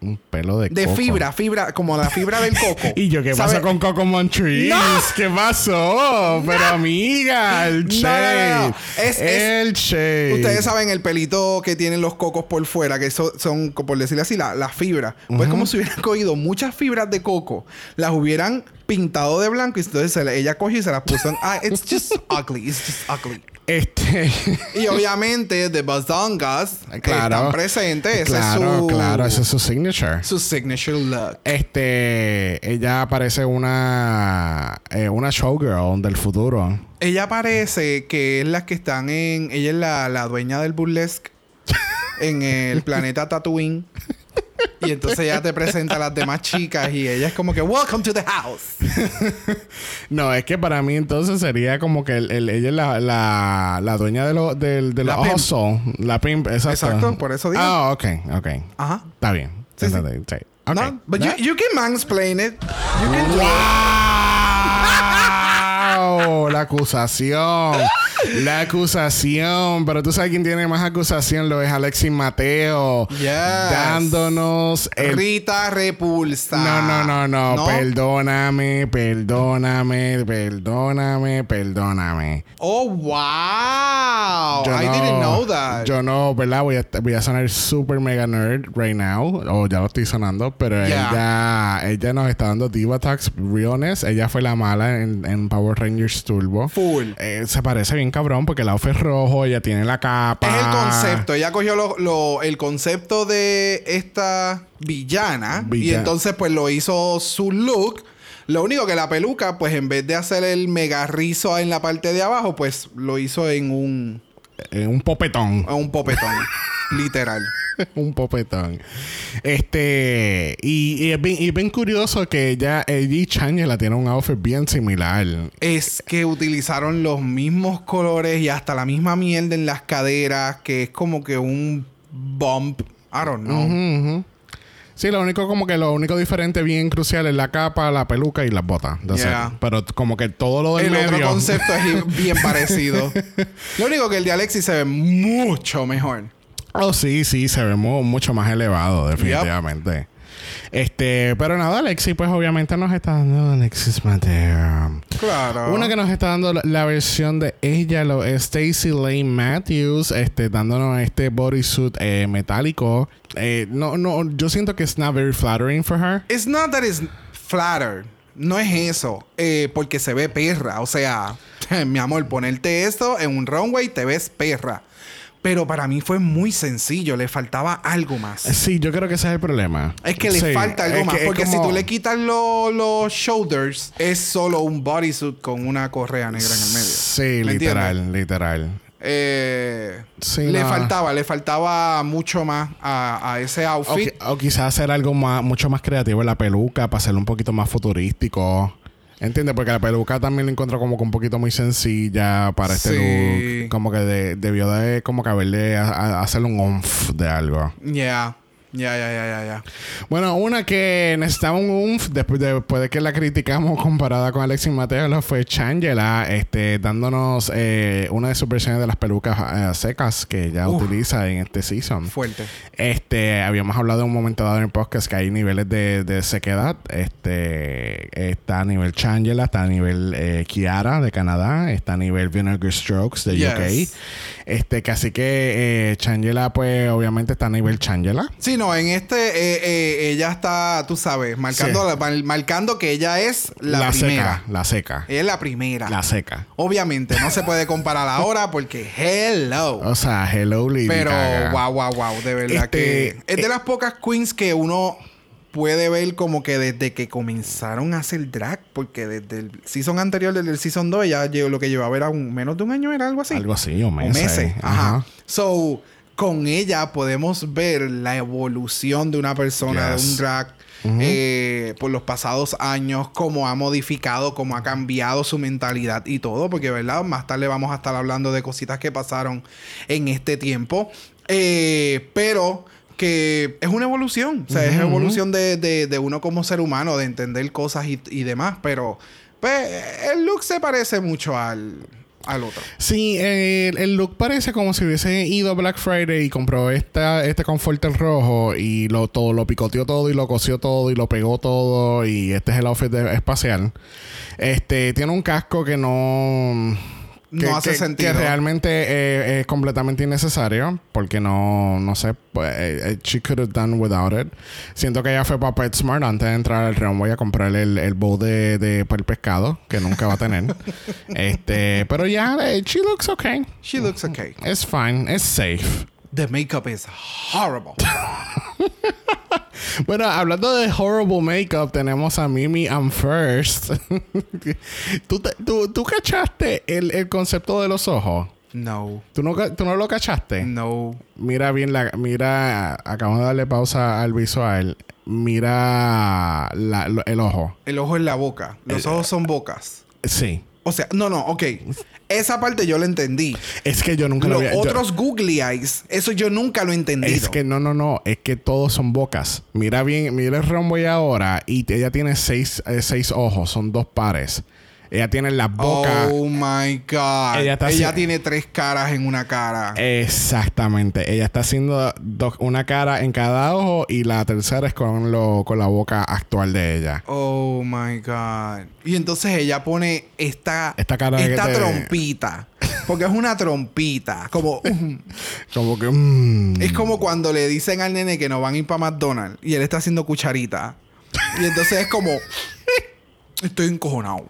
Un pelo de De coco. fibra, fibra, como la fibra del <laughs> coco. ¿Y yo qué ¿Sabe? pasa con Coco Montrese? ¡No! ¿Qué pasó? Pero amiga, el No, shade. no. Es- es- el shade. Ustedes saben el pelito que tienen los cocos por fuera, que so- son, por decirlo así, la, la fibra. Pues como si hubieran <laughs> cogido muchas fibras de coco, las hubieran pintado de blanco y entonces se le- ella cogió y se las puso en... Ah, it's just ugly. It's just ugly. Este. <laughs> Y obviamente, The Bazongas claro. están presentes. Ese claro, es su... claro, ese es su signature. Su signature look. Este, ella parece una eh, una showgirl del futuro. Ella parece que es la que están en... Ella es la, la dueña del burlesque <laughs> en el planeta Tatooine. Y entonces ella te presenta a las demás chicas y ella es como que Welcome to the house. <laughs> No, es que para mí entonces sería como que el- el- ella es la, la, la dueña de, lo, del de La los pimp. La pimp, exacto. Exacto, por eso digo. Ah, ok, ok. Ajá. Está bien. Sí, sí. Sí. Ok. No, but you, ¿Ya? you can mansplain it. You can. ¡Wow! La acusación. La acusación. Pero tú sabes quién tiene más acusación. Lo es Alexis Mateo. Yes. Dándonos el Rita Repulsa. No, no, no, no, Perdóname, perdóname, perdóname, perdóname. Oh, wow. Yo I no- didn't know that. Yo no, ¿verdad? Voy a, voy a sonar super mega nerd right now. O ya lo estoy sonando. Pero Yeah. ella, ella nos está dando Diva Talks Realness. Ella fue la mala en, en Power Rangers Turbo. Full. Eh, se parece bien cabrón porque el outfit es rojo. Ella tiene la capa. Es el concepto. Ella cogió lo- lo- el concepto de esta villana y entonces pues lo hizo su look. Lo único que la peluca, pues en vez de hacer el mega rizo en la parte de abajo, pues lo hizo en un, Eh, un popetón. un popetón. <laughs> literal. <laughs> un popetón. Este, y, y es, bien, y es bien curioso que ella, ella y Changela tienen un outfit bien similar. Es que utilizaron los mismos colores y hasta la misma mierda en las caderas, que es como que un bump. I don't know. Sí, lo único como que lo único diferente bien crucial es la capa, la peluca y las botas. Yeah. Pero como que todo lo del El medio. otro concepto es <laughs> bien parecido. Lo único que el de Alexis se ve mucho mejor. Oh, sí, sí, se ve mu- mucho más elevado, definitivamente. Este, pero nada, Alexis, pues obviamente nos está dando Alexis Mateo. Claro. Una que nos está dando la, versión de ella, lo es Stacy Lane Matthews, este, dándonos este bodysuit eh, metálico. Eh, no, no, yo siento que it's not very flattering for her. It's not that it's flatter. No es eso. Eh, porque se ve perra. O sea, <laughs> mi amor, ponerte esto en un runway te ves perra. Pero para mí fue muy sencillo. Le faltaba algo más. Sí, yo creo que ese es el problema. Es que le Sí, falta algo es más. Porque si tú le quitas lo- los shoulders, es solo un bodysuit con una correa negra en el medio. Sí, ¿Me literal, entiendes? literal. Eh, Sí, le no. faltaba, le faltaba mucho más a, a ese O, outfit. qui- o quizás hacer algo más, mucho más creativo en la peluca para hacerlo un poquito más futurístico. ¿Entiendes? Porque la peluca también la encuentro como que un poquito muy sencilla para este Sí. look. Como que de- debió de como que haberle a- a- hacerle un onf de algo. Ya, ya, ya, ya, ya, ya. Bueno, una que necesitaba un umf después de, después de que la criticamos <laughs> comparada con Alexis Mateo fue Changela, este, dándonos eh, una de sus versiones de las pelucas eh, secas que ella Uf. utiliza en este season. Fuerte. Este, habíamos hablado en un momento dado en el podcast que hay niveles de, de sequedad. Este, está a nivel Changela, está a nivel eh, Kiara de Canadá, está a nivel Vinegar Strokes de Yes. UK. Este, que así que eh, Changela, pues obviamente está a nivel Changela. Sí, no, en este eh, eh, ella está, tú sabes, marcando, Sí. la- marcando que ella es la, primera. seca, la seca, es la primera. la seca. Obviamente, no se puede comparar ahora porque hello. <laughs> O sea, hello Lady Pero Gaga. wow, wow, wow, de verdad Este, que es de eh, las pocas queens que uno puede ver como que desde que comenzaron a hacer drag, porque desde el season anterior, desde el season 2, ya lo que llevaba era un, menos de un año, era algo así. Algo así, o O meses. meses. Ajá. Ajá. So, con ella podemos ver la evolución de una persona, de un drag, eh, por los pasados años, cómo ha modificado, cómo ha cambiado su mentalidad y todo, porque, ¿verdad? Más tarde vamos a estar hablando de cositas que pasaron en este tiempo. Eh, pero que es una evolución, o sea, es evolución de, de- de uno como ser humano, de entender cosas y, y demás, pero pues, el look se parece mucho al, al otro. Sí, el, el look parece como si hubiese ido a Black Friday y compró esta, este conforter rojo y lo todo lo picoteó todo y lo cosió todo y lo pegó todo y este es el outfit espacial. Este tiene un casco que no que, No hace que- sentido. que realmente eh, es completamente innecesario porque no no sé pues, eh, eh, she could have done without it siento que ella fue para PetSmart antes de entrar al runway a comprar el, el bowl de, de para el pescado que nunca va a tener <laughs> este pero ya eh, she looks okay She looks okay. it's fine it's safe The makeup is horrible. <laughs> <laughs> bueno hablando de horrible makeup tenemos a Mimi and First <laughs> ¿Tú, te- tú, tú cachaste el, el concepto de los ojos No. ¿Tú no, ¿Tú no lo cachaste? No. Mira bien la... Mira... Acabamos de darle pausa al visual. Mira la- lo- el ojo. El ojo es la boca. Los ojos son bocas. Sí. O sea, no, no, ok. Esa parte yo la entendí. Es que yo nunca lo Los había... yo- otros googly eyes, eso yo nunca lo he entendido. es que no, no, no. Es que todos son bocas. Mira bien... Mira el runway ahora. Y ella tiene seis, eh, seis ojos. Son dos pares. Ella tiene la boca... Oh my God. Ella tiene tres caras en una cara. Exactamente. Ella está haciendo dos- una cara en cada ojo y la tercera es con, lo, con la boca actual de ella. Oh my God. Y entonces ella pone esta, Esta cara esta trompita. Porque es una trompita. Como. <laughs> Como que... mm. Es como cuando le dicen al nene que no van a ir para McDonald's y él está haciendo cucharita. Y entonces es como. Estoy encojonado.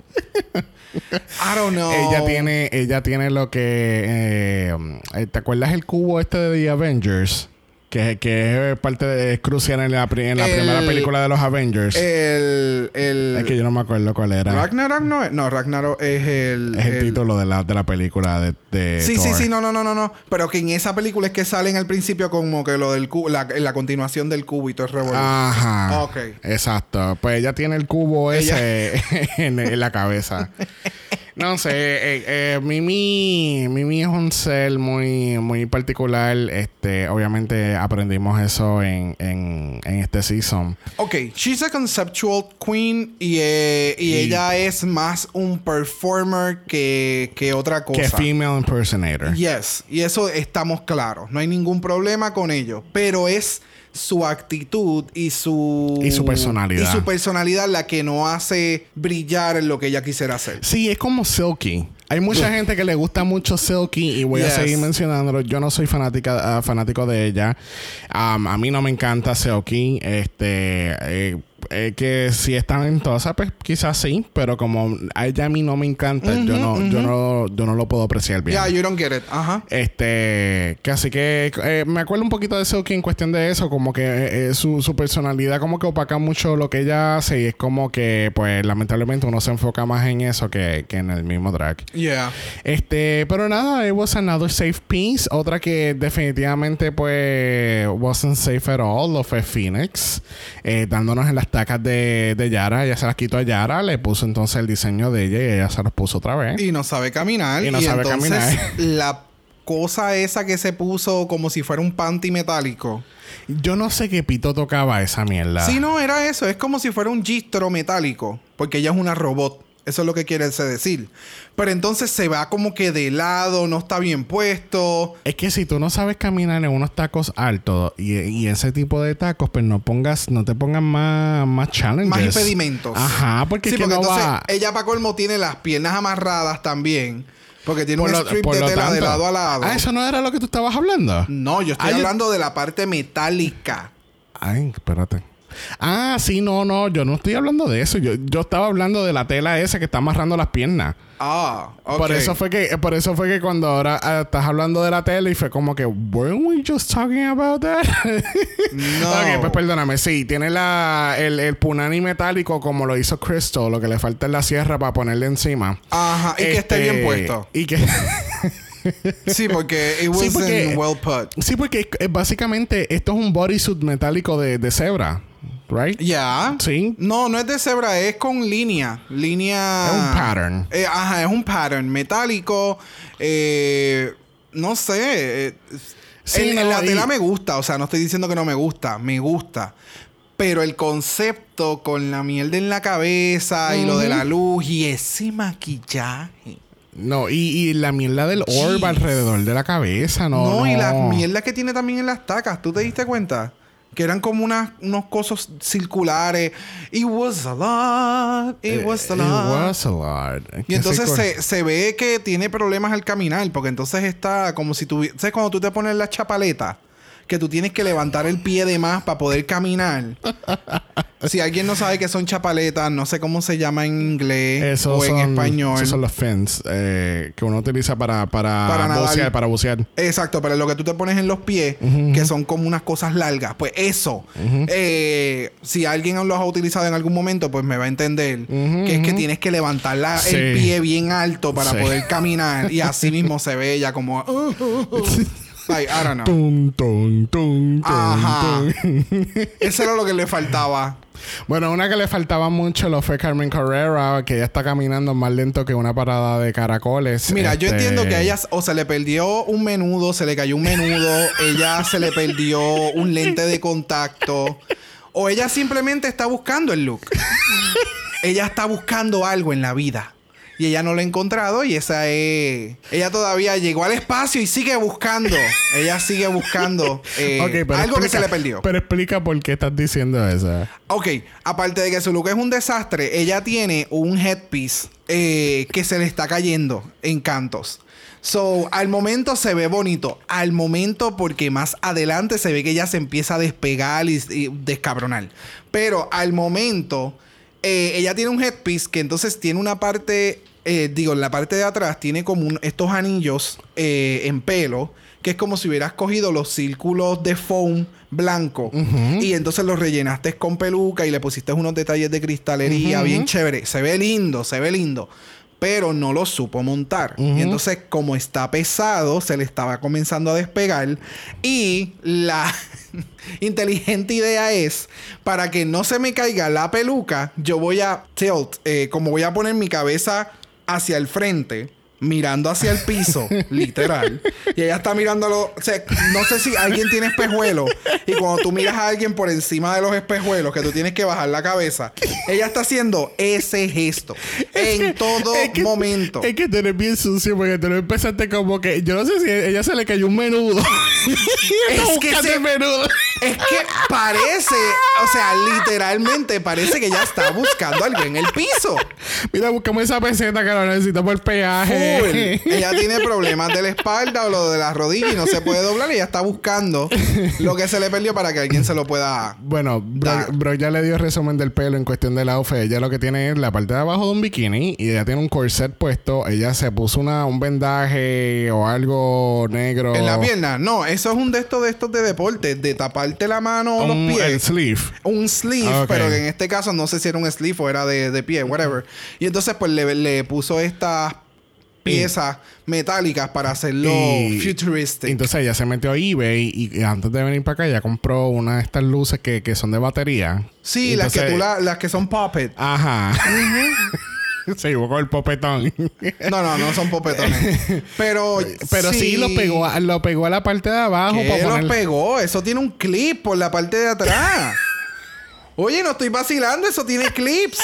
<laughs> I don't know. Ella tiene, ella tiene lo que. eh, ¿Te acuerdas el cubo este de The Avengers? Que, que es parte de, es crucial en la, pri- en la El- primera película de los Avengers. El. el es que yo no me acuerdo cuál era. Ragnarok no es. No, Ragnarok es el. es el, título de la, de la película de, de Sí, sí, Thor. sí, no, no, no, no, no. Pero que en esa película es que salen al principio como que lo del cubo, la, continuación del cubo y todo es revolución. Ajá. Ok. Exacto. Pues ella tiene el cubo ese <laughs> en, en la cabeza. <laughs> No sé, eh, eh, Mimi, Mimi es un ser muy, muy particular. Este, obviamente aprendimos eso en, en, en este season. Ok, she's a conceptual queen y, eh, y Y- ella es más un performer que, que otra cosa. Que female impersonator. Yes, y eso estamos claros. No hay ningún problema con ello. Pero es su actitud y su... Y su personalidad. Y su personalidad la que no hace brillar en lo que ella quisiera hacer. Sí, es como Silky. Hay mucha gente que le gusta mucho Silky y voy Yes. a seguir mencionándolo. Yo no soy fanática, ah, fanático de ella. Um, a mí no me encanta Silky. Este, eh, eh, que si es talentosa, pues quizás sí, pero como a ella a mí no me encanta, yo no, yo no, yo no lo puedo apreciar bien. Yeah, you don't get it. Ajá. Este, que así que eh, me acuerdo un poquito de Silky en cuestión de eso, como que eh, eh, su, su personalidad como que opaca mucho lo que ella hace y es como que, pues, lamentablemente uno se enfoca más en eso que, que en el mismo drag. Yeah. Este, pero nada, it was another safe piece. Otra que definitivamente, pues, wasn't safe at all, lo fue Phoenix, eh, dándonos en las tacas de, de Yara. Ella se las quitó a Yara, le puso entonces el diseño de ella y ella se los puso otra vez. Y no sabe caminar. Y no sabe entonces, caminar. <laughs> La cosa esa que se puso como si fuera un panty metálico. Yo no sé qué pito tocaba esa mierda. Sí, no, era eso. Es como si fuera un gistro metálico. Porque ella es una robot. Eso es lo que quiere decir. Pero entonces se va como que de lado, no está bien puesto. Es que si tú no sabes caminar en unos tacos altos y, y ese tipo de tacos, pues no pongas, no te pongas más, más challenges. Más impedimentos. Ajá, porque sí, es que porque no entonces va. ella para colmo tiene las piernas amarradas también. Porque tiene un lo- strip de tela de lado a lado. Ah, eso no era lo que tú estabas hablando. No, yo estoy Ah, yo- hablando de la parte metálica. Ay, espérate. Ah, sí, no, no, yo no estoy hablando de eso. Yo, yo estaba hablando de la tela esa que está amarrando las piernas. Ah, ok. Por eso fue que, por eso fue que cuando ahora ah, estás hablando de la tela y fue como que, weren't we just talking about that? No. <laughs> ok, pues perdóname. Sí, tiene la, el, el punani metálico como lo hizo Crystal. Lo que le falta es la sierra para ponerle encima. Ajá, y que esté Este, bien puesto. Y que... <laughs> Sí, porque it Sí, wasn't porque- well put. sí, porque básicamente esto es un bodysuit metálico de, de cebra. Right? Ya. Sí. No, no es de cebra, es con línea. Línea. Es un pattern. Eh, ajá, es un pattern metálico. eh, no sé. eh, Sí, no, la y- tela me gusta, o sea, no estoy diciendo que no me gusta, me gusta. Pero el concepto con la mierda en la cabeza y lo de la luz y ese maquillaje. No, y, y la mierda del orb Jeez. alrededor de la cabeza, no. No, y las no. mierdas que tiene también en las tacas, ¿tú te diste cuenta? Que eran como unas, unos cosos circulares. It was a lot. It Eh, was a it lot. was a lot. Y entonces se, se ve que tiene problemas al caminar, porque entonces está como si tú... ¿Sabes cuando tú te pones la chapaleta? Que tú tienes que levantar el pie de más para poder caminar. <laughs> si alguien no sabe qué son chapaletas, no sé cómo se llama en inglés Esos o en son, español. Esos son los fins eh, que uno utiliza para, para, bucear. Para bucear. Exacto, pero lo que tú te pones en los pies, que son como unas cosas largas, pues eso, eh, si alguien lo ha utilizado en algún momento, pues me va a entender que es que tienes que levantar la- Sí. el pie bien alto para Sí. poder caminar y así mismo <laughs> se ve ella como... <laughs> Ay, I don't know. Tum, tum, tum, tum, Ajá. <laughs> Eso era lo que le faltaba. Bueno, una que le faltaba mucho lo fue Carmen Carrera, que ella está caminando más lento que una parada de caracoles. Mira, yo Este, entiendo que a ella o se le perdió un menudo, se le cayó un menudo, <laughs> ella se le perdió un lente de contacto, o ella simplemente está buscando el look. <laughs> ella está buscando algo en la vida. Y ella no lo ha encontrado y esa es... Ella todavía llegó al espacio y sigue buscando. <laughs> ella sigue buscando eh, algo que se le perdió. Pero explica por qué estás diciendo eso. Ok, aparte de que su look es un desastre, ella tiene un headpiece eh, que se le está cayendo en cantos. So, al momento se ve bonito. Al momento, porque más adelante se ve que ella se empieza a despegar y, y descabronar. Pero al momento, eh, ella tiene un headpiece que entonces tiene una parte eh, digo, en la parte de atrás tiene como un- estos anillos eh, en pelo, que es como si hubieras cogido los círculos de foam blanco y entonces los rellenaste con peluca y le pusiste unos detalles de cristalería bien chévere. Se ve lindo, se ve lindo. Pero no lo supo montar. Y entonces, como está pesado, se le estaba comenzando a despegar. Y la <laughs> inteligente idea es: para que no se me caiga la peluca, yo voy a tilt, eh, como voy a poner mi cabeza hacia el frente, mirando hacia el piso, <laughs> literal. Y ella está mirándolo. O sea, no sé si alguien tiene espejuelos. Y cuando tú miras a alguien por encima de los espejuelos, que tú tienes que bajar la cabeza, ella está haciendo ese gesto en todo es que- momento. Es que tú eres bien sucio porque tú no empezaste como que. Yo no sé si a ella se le cayó un menudo. <laughs> Es que se- el menudo. Es que parece, o sea, literalmente parece que ella está buscando a alguien en el piso. Mira, buscamos esa peseta que lo necesito por peaje. <laughs> Ella tiene problemas de la espalda o lo de la rodilla y no se puede doblar. Y ella está buscando lo que se le perdió para que alguien se lo pueda. Bueno, bro, ya le dio resumen del pelo en cuestión del outfit. Ella lo que tiene es la parte de abajo de un bikini y ella tiene un corset puesto. Ella se puso una, un vendaje o algo negro. En la pierna. No, eso es un de estos de estos de deporte, de taparte la mano o los el pies. sleeve. Un sleeve, Ah, pero que en este caso no sé si era un sleeve o era de, de pie, whatever. Y entonces, pues le, le puso estas piezas metálicas para hacerlo Y- futuristic. Entonces ella se metió a eBay y, y antes de venir para acá ella compró una de estas luces que, que son de batería. sí, las que tú la- las que son puppet. Ajá. <laughs> se equivocó el popetón. No, no, no son popetones. Pero. Pero sí, lo pegó a, lo pegó a la parte de abajo ¿Qué para poner- pegó? Eso tiene un clip por la parte de atrás. Oye, no estoy vacilando, eso tiene clips.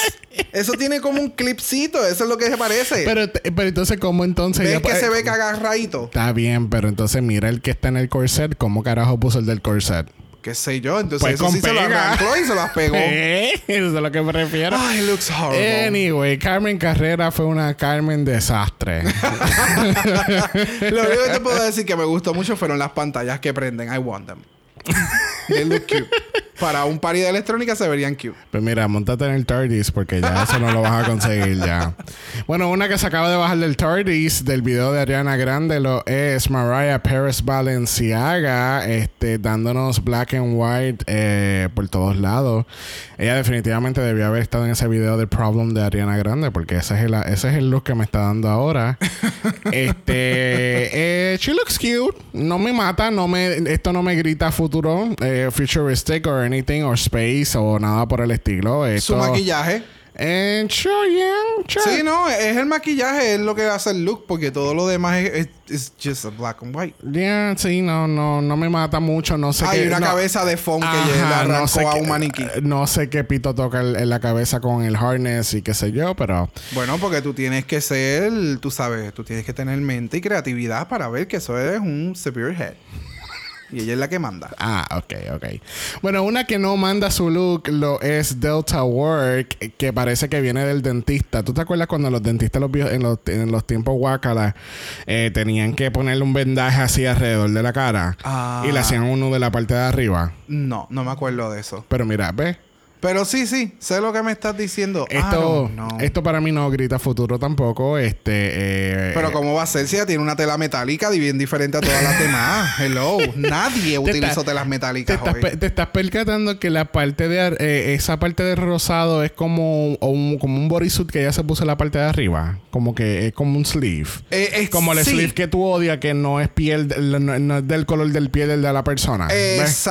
Eso tiene como un clipcito, eso es lo que se parece. Pero, pero entonces, ¿cómo entonces? ¿Ves ella que puede- se ve cagarradito? Está bien, pero entonces mira el que está en el corset. ¿Cómo carajo puso el del corset? ¿Qué sé yo? Entonces Pues eso con sí se lo arrancó y se las pegó. <laughs> ¿Eh? Eso es a lo que me refiero. Ay, looks horrible. Anyway, Carmen Carrera fue una Carmen desastre. <laughs> Lo único que te puedo <laughs> decir que me gustó mucho fueron las pantallas que prenden. I want them. <laughs> Look cute. Para un party de electrónica se verían cute. Pues mira, montate en el TARDIS porque ya eso no lo vas a conseguir ya. Bueno, una que se acaba de bajar del TARDIS del video de Ariana Grande lo es Mariah Perez Balenciaga, este, dándonos black and white eh, por todos lados. Ella definitivamente debió haber estado en ese video de Problem de Ariana Grande porque ese es el, ese es el look que me está dando ahora. <laughs> este, eh, she looks cute. No me mata, no me, esto no me grita futuro, eh, futuristic or anything or space o nada por el estilo. Su Esto, maquillaje. eh, sure, yeah, sure. Sí, no, es el maquillaje, es lo que hace el look, porque todo lo demás es, just a black and white. Yeah, sí, no, no, no me mata mucho, no sé Hay qué. una no- cabeza de foam que le arrancó no sé a qué- un maniquí. No sé qué pito toca el- en la cabeza con el harness y qué sé yo, pero Bueno, porque tú tienes que ser, tú sabes, tú tienes que tener mente y creatividad para ver que eso es un spearhead. Y ella es la que manda. Ah, ok, ok. Bueno, una que no manda su look lo es Delta Work, que parece que viene del dentista. ¿Tú te acuerdas cuando los dentistas los vio- en, los, en los tiempos guacala eh, tenían que ponerle un vendaje así alrededor de la cara Ah. y le hacían uno de la parte de arriba? No, no me acuerdo de eso. Pero mira, ¿ves? Pero sí, sí, sé lo que me estás diciendo. I Esto, esto para mí no grita futuro tampoco. Este, eh, Pero ¿cómo va a ser si ella tiene una tela metálica bien diferente a todas las demás? <laughs> Hello. Nadie Te utilizó telas te metálicas estás, hoy. pe- te estás percatando que la parte de eh, esa parte de rosado es como, un, como un bodysuit que ella se puso en la parte de arriba. Como que es como un sleeve. Eh, es- Como el sí. sleeve que tú odias, que no es piel, no, no es del color del piel del de la persona. ¿Ves?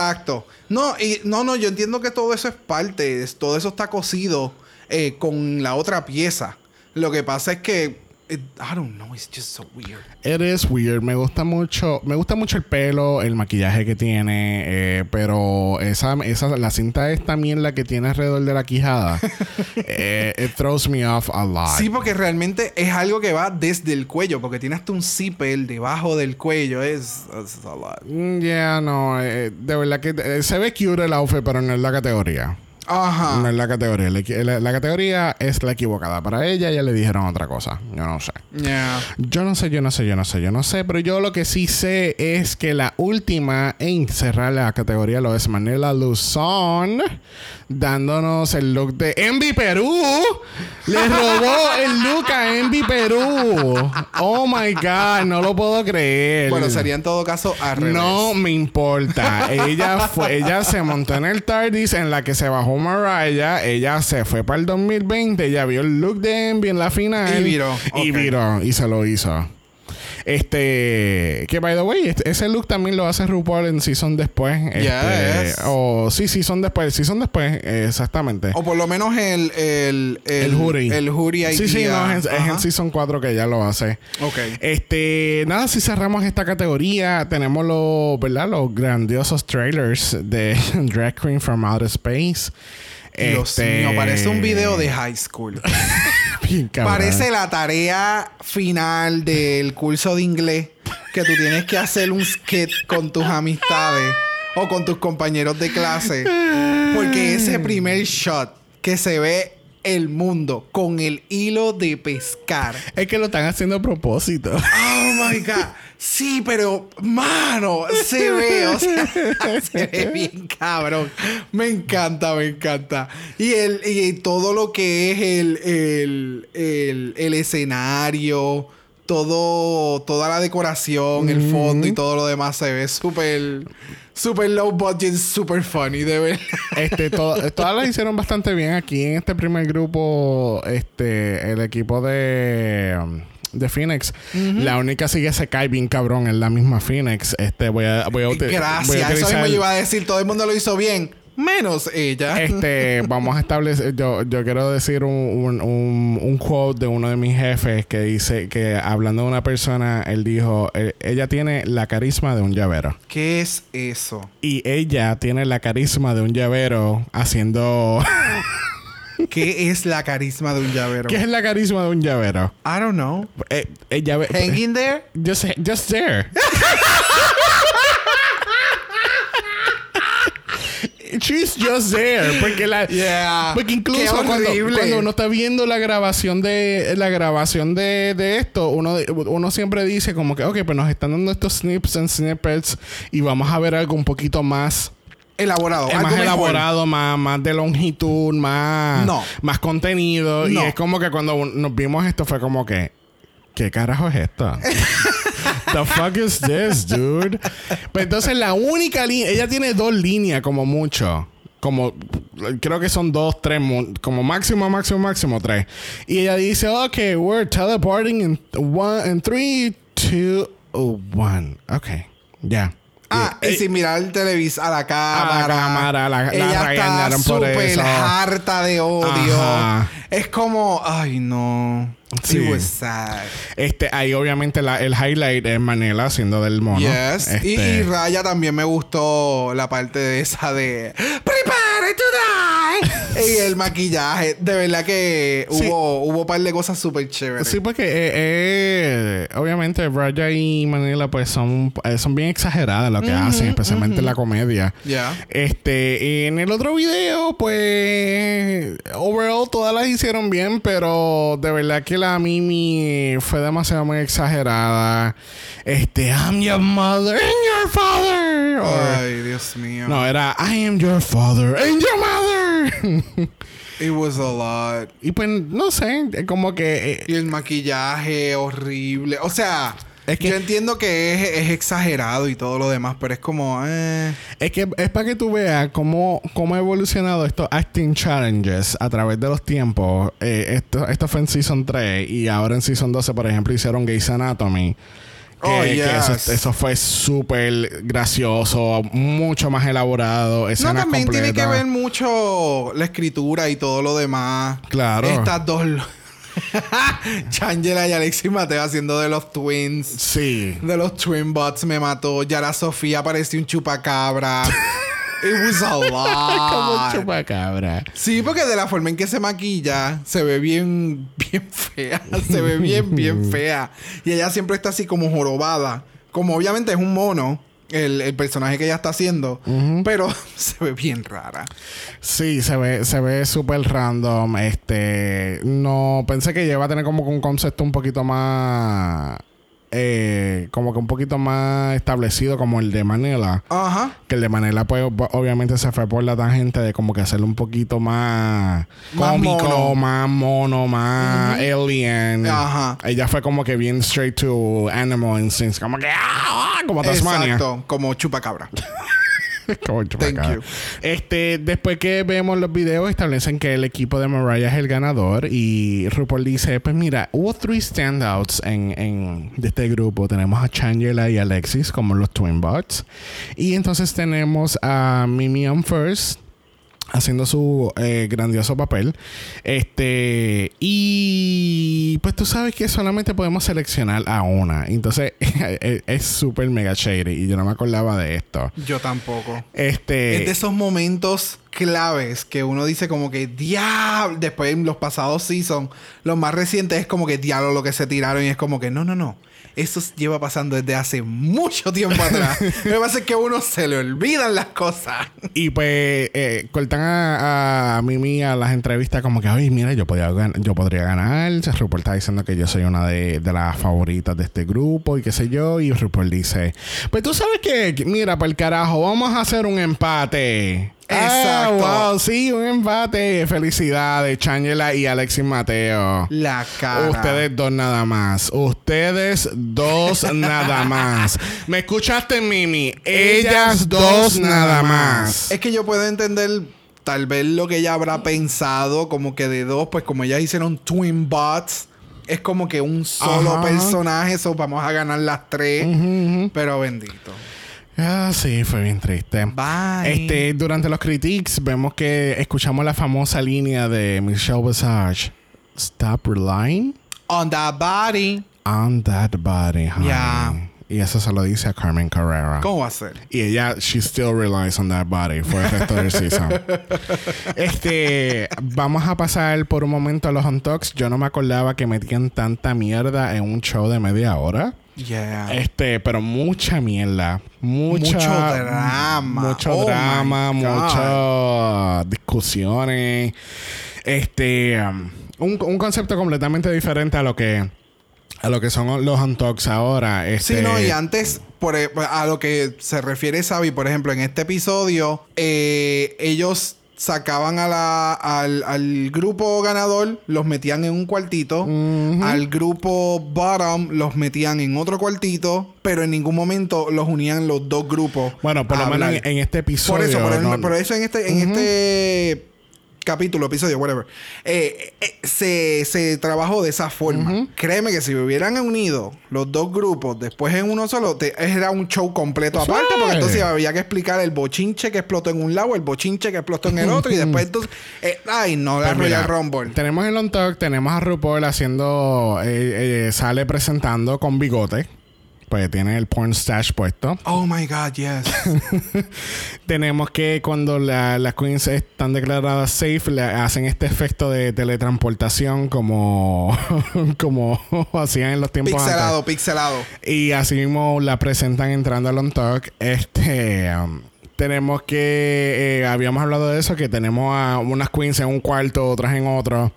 No, y no, no, yo entiendo que todo eso es parte, todo eso está cosido eh, con la otra pieza. Lo que pasa es que it- I don't know, it's just so weird. It is weird. Me gusta mucho. Me gusta mucho el pelo, el maquillaje que tiene. eh, pero esa, esa, la cinta esta mierda que tiene alrededor de la quijada. <laughs> eh, it throws me off a lot. Sí, porque realmente es algo que va desde el cuello, porque tiene hasta un zipper debajo del cuello, es, es a lot. Mm, Yeah, no. eh, de verdad que eh, se ve cute el outfit, pero no es la categoría. Ajá. No es la categoría. La, equi- la- la categoría es la equivocada. Para ella ya le dijeron otra cosa. Yo no sé. Yeah. Yo no sé, yo no sé, yo no sé, yo no sé. Pero yo lo que sí sé es que la última en cerrar la categoría lo es Manila Luzón. Dándonos el look de Envy Perú. Le robó el look a Envy Perú. Oh my God, no lo puedo creer. Bueno, sería en todo caso al revés. No me importa. ella fue, ella se montó en el TARDIS en la que se bajó Mariah. Ella se fue para el 2020. Ella vio el look de Envy en la final. Y viró, Y ok. viró. Y se lo hizo. Este, que by the way, este- ese look también lo hace RuPaul en season después. Este, Yes. O sí, season después. Season después, eh, exactamente. O por lo menos el... El, el, jury. El jury Sí, sí, no, es, es en season 4 que ella lo hace. Ok. Este, nada, si cerramos esta categoría, tenemos los, ¿verdad? Los grandiosos trailers de <laughs> Drag Queen from Outer Space. Dios Este, mío, parece un video de high school. <laughs> bien cabrón. Parece la tarea final del curso de inglés que tú tienes que hacer un skit con tus amistades o con tus compañeros de clase. Porque ese primer shot que se ve el mundo con el hilo de pescar. Es que lo están haciendo a propósito. Oh my God. Sí, pero, mano, se ve, o sea, <laughs> se ve bien cabrón. Me encanta, me encanta. Y, el, y todo lo que es el, el, el, el escenario, todo, toda la decoración, el fondo y todo lo demás se ve súper, súper low budget, súper funny, de verdad. Este, to- <laughs> todas las hicieron bastante bien aquí en este primer grupo. Este, el equipo de, um, de Phoenix. La única sí que se cae bien cabrón es la misma Phoenix. Este, voy a, voy a, uti- voy a Gracias, eso mismo yo iba a decir, todo el mundo lo hizo bien, menos ella. Este, <laughs> vamos a establecer, yo, yo quiero decir un, un, un, un quote de uno de mis jefes que dice que hablando de una persona, él dijo, "Eh, ella tiene la carisma de un llavero. ¿Qué es eso? Y ella tiene la carisma de un llavero haciendo... <laughs> ¿Qué es la carisma de un llavero? ¿Qué es la carisma de un llavero? I don't know. Eh, eh, llave- Hanging there? Just, just there. She's just there. Porque la. Yeah. Porque incluso Qué cuando, horrible. cuando uno está viendo la grabación de la grabación de, de esto, uno, uno siempre dice como que, ok, pues nos están dando estos snips and snippets y vamos a ver algo un poquito más Elaborado. es algo más mejor. elaborado, más, más de longitud, más, No. más contenido. Y es como que cuando nos vimos esto fue como que, ¿qué carajo es esto? <laughs> The fuck is this, dude? Pues entonces la única línea, ella tiene dos líneas como mucho. Como, creo que son dos, tres, como máximo, máximo, máximo tres. Y ella dice, ok, we're teleporting in one, in three, two, one. Ok, ya. Ah, y Eh, sin mirar el televisor a la cámara. cámara, la- la Ella regañaron por eso. harta de odio. Ajá. Es como, ay no. Sí. It was sad. Este, ahí obviamente la- el highlight es Manela haciendo del mono. Yes. Y, Este, y Raya también me gustó la parte de esa de Prepare to die. Y <laughs> el maquillaje. De verdad que Sí. hubo, hubo un par de cosas súper chéveres. Sí, porque eh, eh, obviamente Raya y Manila pues son, eh, son bien exageradas lo que hacen, especialmente en la comedia. Ya. Este, en el otro video, pues, overall todas las hicieron bien, pero de verdad que la Mimi fue demasiado muy exagerada. Este, I'm your mother and your father. Or- Ay, Dios mío. no, era I am your father and your mother. <laughs> <laughs> It was a lot. y pues, no sé, como que... eh, Y el maquillaje horrible. O sea, Es que- yo entiendo que es, es exagerado y todo lo demás, pero es como, eh, Es que es para que tú veas cómo, cómo ha evolucionado estos acting challenges a través de los tiempos. Eh, esto, esto fue en Season 3 y ahora en Season 12, por ejemplo, hicieron Gays Anatomy. Que, Oh, que eso, fue súper gracioso, mucho más elaborado. No, también tiene que ver mucho la escritura y todo lo demás. Claro. Estas dos. <laughs> Changela y Alexis Mateo haciendo de los twins. Sí. De los twin bots me mató. Yara Sofía parecía un chupacabra. <laughs> It was a <laughs> Como lot. chupacabra. Sí, porque de la forma en que se maquilla, se ve bien, bien fea. Se ve bien, bien <laughs> fea. Y ella siempre está así como jorobada. Como obviamente es un mono, el, el personaje que ella está haciendo, pero <laughs> se ve bien rara. Sí, se ve, se ve súper random. Este, no pensé que iba a tener como un concepto un poquito más eh, como que un poquito más establecido como el de Manila. Ajá. Que el de Manila, pues, obviamente se fue por la tangente de como que hacerlo un poquito más, Más cómico, mono. más mono, más alien. Ajá. Ella fue como que bien straight to Animal Instincts, como que ¡ah! como Tasmania. Exacto, como chupacabra. <laughs> Thank you. Este, después que vemos los videos, establecen que el equipo de Mariah es el ganador. Y RuPaul dice: Pues mira, hubo three standouts en, en- de este grupo. Tenemos a Changela y Alexis como los Twin Bots. Y entonces tenemos a Mimi on First. Haciendo su eh, grandioso papel. Este. Y. Pues tú sabes que solamente podemos seleccionar a una. Entonces. es <laughs> es súper mega shady. Y yo no me acordaba de esto. Yo tampoco. Este. Es de esos momentos claves que uno dice como que diablo. Después en los pasados seasons, los más recientes es como que diablo lo que se tiraron y es como que no, no, no. Eso lleva pasando desde hace mucho tiempo atrás. <laughs> Lo que pasa es que a uno se le olvidan las cosas. Y pues eh, cortan a, a Mimi a las entrevistas como que, ay, mira, yo, podía yo podría ganar. RuPaul está diciendo que yo soy una de, de las favoritas de este grupo y qué sé yo. Y RuPaul dice, pues tú sabes que, mira, para el carajo, vamos a hacer un empate. Exacto. Ah, wow, sí, un empate. Felicidades, Changela y Alexis Mateo. La cara. Ustedes dos nada más. Ustedes dos <laughs> nada más. ¿Me escuchaste, Mimi? Ellas dos nada más. Es que yo puedo entender tal vez lo que ella habrá pensado, como que de dos, pues como ellas hicieron Twin Bots, es como que un solo Ajá. personaje, eso vamos a ganar las tres, pero bendito. Ah, sí, fue bien triste. Bye. Este, durante los critiques vemos que escuchamos la famosa línea de Michelle Visage. Stop relying On that body. on that body, honey. Ya. Y eso se lo dice a Carmen Carrera. ¿Cómo va a ser? Y ella, she still relies on that body for el resto del season. <laughs> este, vamos a pasar por un momento a los on talks. Yo no me acordaba que metían tanta mierda en un show de media hora. Yeah. Este, pero mucha mierda. Mucha, Mucho drama. Mucho Oh drama, muchas discusiones. Este, um, un, un concepto completamente diferente a lo que a lo que son los Untalks ahora. Este, Sí, no, y antes, por, e- a lo que se refiere Xavi, por ejemplo, en este episodio, eh, ellos sacaban a la, al, al grupo ganador, los metían en un cuartito, al grupo bottom los metían en otro cuartito, pero en ningún momento los unían los dos grupos. Bueno, por lo menos en, en este episodio. Por eso, por, el- no- por eso en este, en este capítulo, episodio, whatever, eh, eh, se, se trabajó de esa forma. Créeme que si hubieran unido los dos grupos después en uno solo, te- era un show completo Sí. aparte, porque entonces había que explicar el bochinche que explotó en un lado, el bochinche que explotó en el otro, y <laughs> después entonces, eh, ay, no, la Pues Royal Rumble. Tenemos el On Talk, tenemos a RuPaul haciendo. sale presentando con bigote. Pues tiene el porn stash puesto. Oh my God, yes. <laughs> Tenemos que cuando la- las queens están declaradas safe, le hacen este efecto de teletransportación como, <laughs> como <laughs> hacían en los tiempos pixelado, antes. pixelado. Y así mismo la presentan entrando al On Talk. Este. um, tenemos que. eh, habíamos hablado de eso, que tenemos a unas queens en un cuarto, otras en otro.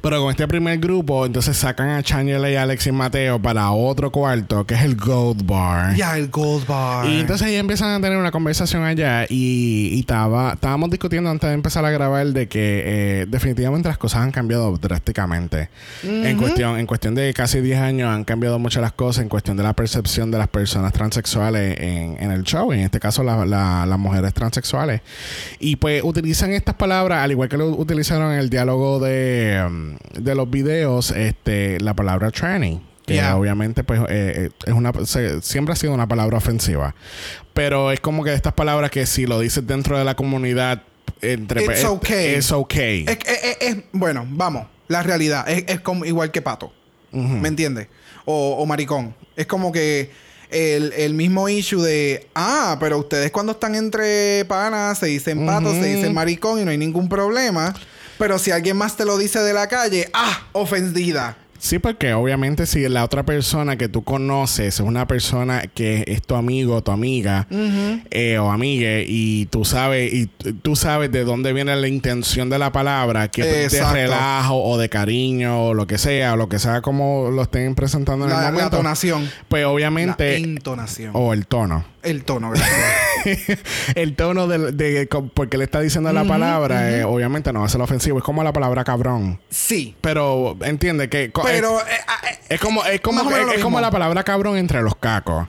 Pero con este primer grupo, entonces sacan a Changela y Alexis Mateo para otro cuarto, que es el Gold Bar. Ya, el Gold Bar. Y entonces ahí empiezan a tener una conversación allá y, y estaba, estábamos discutiendo antes de empezar a grabar de que eh, definitivamente las cosas han cambiado drásticamente. en, cuestión, en cuestión de casi 10 años han cambiado mucho las cosas en cuestión de la percepción de las personas transexuales en, en el show, en este caso la- la- las mujeres transexuales. Y pues utilizan estas palabras, al igual que lo utilizaron en el diálogo de, um, de los videos, este, la palabra tranny. Que Yeah. obviamente, pues, eh, eh, es una, se- siempre ha sido una palabra ofensiva. Pero es como que estas palabras que si lo dices dentro de la comunidad, entre It's es- okay. Es okay. Es, es- bueno, vamos. La realidad es, es como igual que pato. ¿Me entiendes? O, o maricón. Es como que el, el mismo issue de, ah, pero ustedes cuando están entre panas se dicen pato, se dicen maricón y no hay ningún problema. Pero si alguien más te lo dice de la calle, ah, ofendida. Sí, porque obviamente si la otra persona que tú conoces es una persona que es tu amigo, tu amiga eh, o amigue y tú sabes y tú sabes de dónde viene la intención de la palabra, que de Exacto. relajo o de cariño o lo que sea, o lo que sea como lo estén presentando en La, el la momento. tonación. Pues La obviamente entonación. o el tono. El tono, gracias. <laughs> <laughs> el tono de, de- porque le está diciendo la palabra, eh, obviamente no va a ser ofensivo, es como la palabra cabrón. sí. Pero entiende que Pero... es, eh, ah, eh, es como es como es, como la palabra cabrón entre los cacos.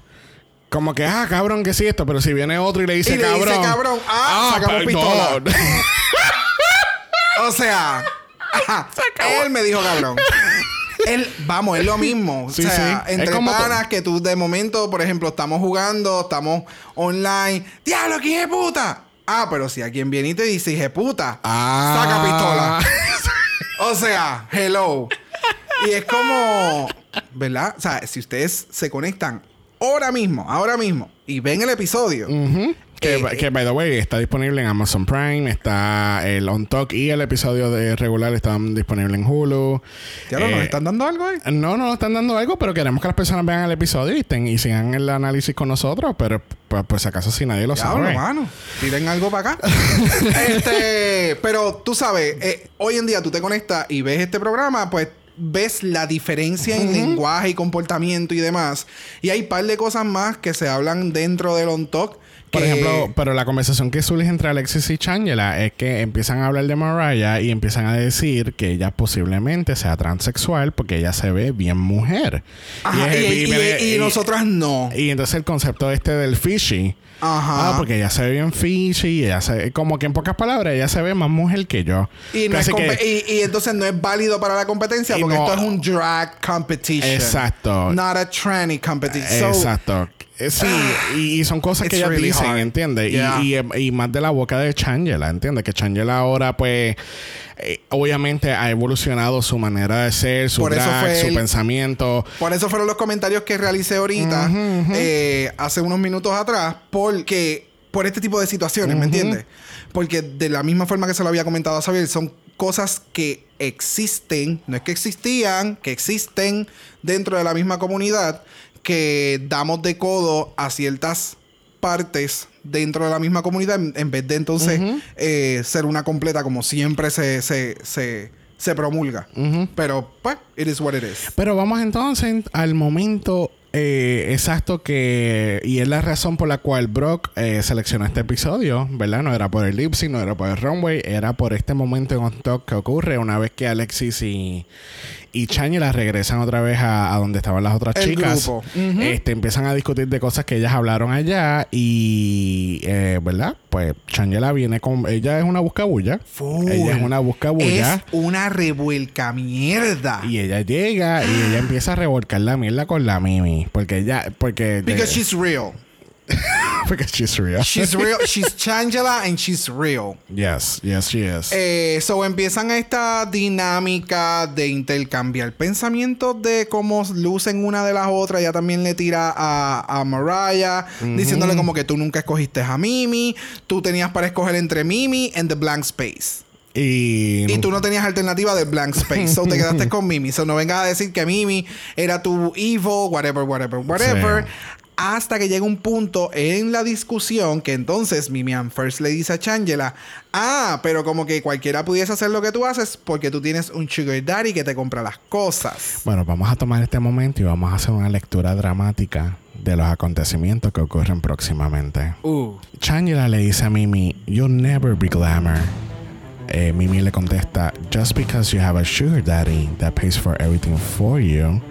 Como que, ah, cabrón, que sí esto, pero si viene otro y le dice Y le dice cabrón. cabrón, ah, sacamos pistola. no. <laughs> O sea, <laughs> ajá, él me dijo cabrón. Él, vamos, es lo mismo. Sí, o sea, sí. Entre panas que tú de momento, por ejemplo, estamos jugando, estamos online. ¡Diablo, aquí es puta! Ah, pero si alguien viene y te dice, hije puta, Ah. saca pistola. <laughs> O sea, hello. Y es como, ¿verdad? O sea, si ustedes se conectan ahora mismo, ahora mismo, y ven el episodio. Que, Eh, que, by the way, está disponible en Amazon Prime, está el On Talk y el episodio de regular están disponibles en Hulu. ¿ya no nos Eh, están dando algo ahí? No, no nos están dando algo, pero queremos que las personas vean el episodio y, sigan el análisis con nosotros. Pero pues, pues si acaso si nadie lo Diablo, sabe. mano. Tiren algo para acá. <laughs> este, pero tú sabes, eh, hoy en día tú te conectas y ves este programa, pues ves la diferencia en lenguaje y comportamiento y demás. Y hay un par de cosas más que se hablan dentro del On Talk. Por que- ejemplo, pero la conversación que surge entre Alexis y Changela es que empiezan a hablar de Mariah y empiezan a decir que ella posiblemente sea transexual porque ella se ve bien mujer. Ajá, y, y- y nosotras no. Y entonces el concepto este del fishy. Ajá. Ah, porque ella se ve bien fishy y ella se como que en pocas palabras ella se ve más mujer que yo. Y, no es Casi que- compe- y, y entonces no es válido para la competencia porque no- esto es un drag competition. Exacto. Not a tranny competition. So, Exacto. Eh, Sí, y, y son cosas que ellas really dicen. ¿entiendes? Y- Yeah. Y, y, y más de la boca de Changela, ¿entiendes? Que Changela ahora, pues, eh, obviamente ha evolucionado su manera de ser, su drag, su el- pensamiento. Por eso fueron los comentarios que realicé ahorita, eh, hace unos minutos atrás, porque por este tipo de situaciones, ¿me entiendes? Porque de la misma forma que se lo había comentado a Xavier, son cosas que existen, no es que existían, que existen dentro de la misma comunidad, que damos de codo a ciertas partes dentro de la misma comunidad en, vez de entonces eh, ser una completa como siempre se, se, se, se promulga. Pero, pues, it is what it is. Pero vamos entonces al momento eh, exacto que... Y es la razón por la cual Brock eh, seleccionó este episodio, ¿verdad? No era por el lip no era por el runway, era por este momento en Talk que ocurre una vez que Alexis y, y Changela regresan otra vez a, a donde estaban las otras El chicas. grupo. este, empiezan a discutir de cosas que ellas hablaron allá y... eh, ¿Verdad? Pues Changela viene con... Ella es una buscabulla. Full. Ella es una buscabulla. Es una revuelca mierda. Y ella llega y ella empieza a revolcar la mierda con la Mimi. Porque ella... Porque... Because de- she's real. <laughs> porque she's real. She's real. <laughs> she's Changela and she's real. yes, yes, she is. Eh, so empiezan esta dinámica de intercambiar pensamientos de cómo lucen una de las otras. Ella también le tira a, a Mariah, diciéndole como que tú nunca escogiste a Mimi, tú tenías para escoger entre Mimi and the blank space. y... Y tú no tenías alternativa de blank space. So te quedaste <laughs> con Mimi. So no vengas a decir que Mimi era tu evil, whatever, whatever, whatever. Sí. Hasta que llega un punto en la discusión que entonces Mimi Ann First le dice a Changela: Ah, pero como que cualquiera pudiese hacer lo que tú haces porque tú tienes un sugar daddy que te compra las cosas. Bueno, vamos a tomar este momento y vamos a hacer una lectura dramática de los acontecimientos que ocurren próximamente. Uh. Changela le dice a Mimi, You'll never be glamour. Eh, Mimi le contesta, Just because you have a sugar daddy that pays for everything for you.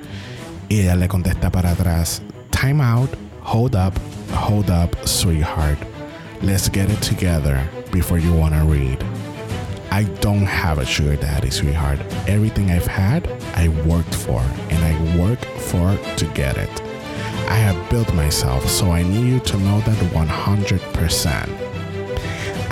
Y ella le contesta para atrás, Time out, hold up, hold up, sweetheart. Let's get it together before you wanna read. I don't have a sugar daddy, sweetheart. Everything I've had, I worked for, and I work for to get it. I have built myself, so I need you to know that 100%.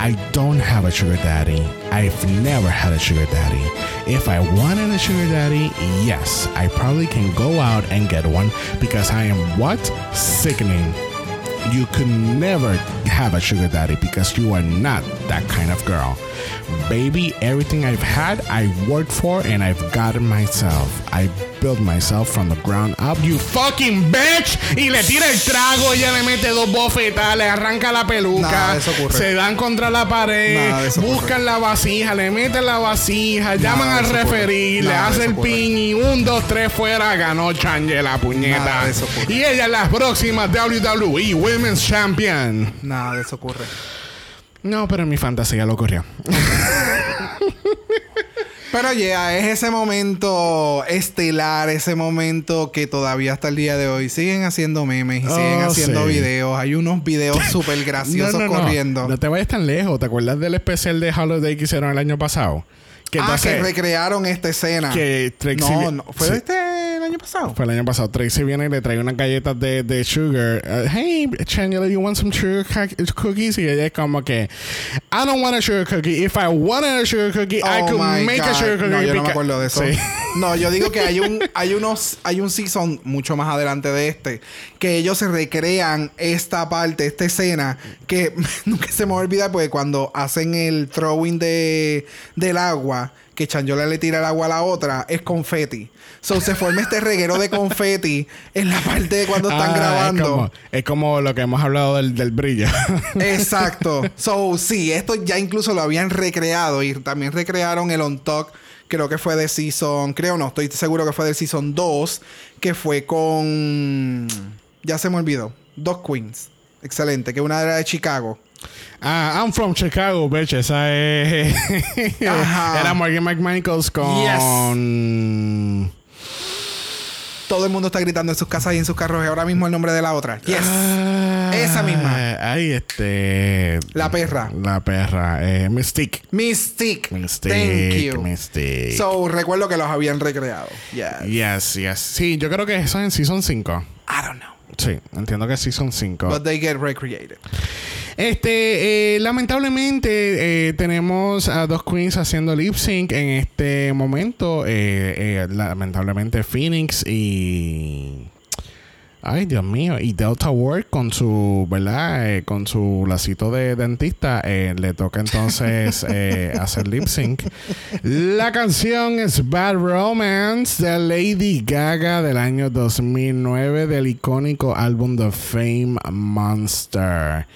I don't have a sugar daddy. I've never had a sugar daddy. If I wanted a sugar daddy, yes, I probably can go out and get one because I am what? Sickening. You could never have a sugar daddy because you are not that kind of girl. Baby, everything I've had, I worked for and I've got myself. I built myself from the ground up, you fucking bitch. Y le tira el trago, ella le mete dos bofetas, le arranca la peluca. Nada de eso ocurre. Se dan contra la pared, buscan ocurre. la vasija, le meten la vasija, llaman al referí, le hace el pin y un, dos, tres fuera, ganó Chanje la puñeta. Y ella es la próxima WWE Women's Champion. Nada de eso ocurre. No, pero en mi fantasía lo ocurrió. <laughs> Pero ya, es ese momento estelar, ese momento que todavía hasta el día de hoy siguen haciendo memes y siguen Oh, haciendo sí. videos. Hay unos videos <laughs> súper graciosos no, no, no. corriendo. No te vayas tan lejos. ¿Te acuerdas del especial de Holiday que hicieron el año pasado? Que ah, que recrearon esta escena. que no, no. ¿Fue sí. este pasado? Fue el año pasado. Tracy viene y le trae unas galletas de, de sugar. Uh, hey, Chandler, you want some sugar cookies? Y ella es como que, I don't want a sugar cookie. If I wanted a sugar cookie, I Oh could my make a God. sugar cookie. No, yo no me acuerdo de eso. Sí. <laughs> No, yo digo que hay un, hay unos, hay un season mucho más adelante de este, que ellos se recrean esta parte, esta escena, que <laughs> nunca se me va a olvidar porque cuando hacen el throwing de, del agua, que Chanyola le tira el agua a la otra, es confeti. So se forma este reguero de confeti en la parte de cuando están Ah, grabando. Es como, es como lo que hemos hablado del, del brillo. Exacto. So, sí, esto ya incluso lo habían recreado y también recrearon el On Talk, creo que fue de Season, creo no, estoy seguro que fue del Season 2, que fue con... Ya se me olvidó. Dos Queens. Excelente, que una era de Chicago. Ah, I'm from Chicago, bitch. Esa es. <laughs> Ajá. Era Morgan McMichaels con. Todo el mundo está gritando en sus casas y en sus carros y ahora mismo el nombre de la otra. Yes. Ah, Esa misma. Ay, este. La perra. La perra. Eh, Mystique. Mystique. Mystique. Thank you. Mystique. So, recuerdo que los habían recreado. Yes. yes, yes. Sí, yo creo que eso es en Season 5. I don't know. Sí, entiendo que es Season 5. But they get recreated. Este, eh, lamentablemente, eh, tenemos a dos queens haciendo lip sync en este momento. Eh, eh, lamentablemente, Phoenix y. Ay, Dios mío. Y Delta Ward con su, ¿verdad? Eh, con su lacito de dentista. eh, le toca entonces <laughs> eh, hacer lip sync. La canción es Bad Romance de Lady Gaga del año 2009 del icónico álbum The Fame Monster.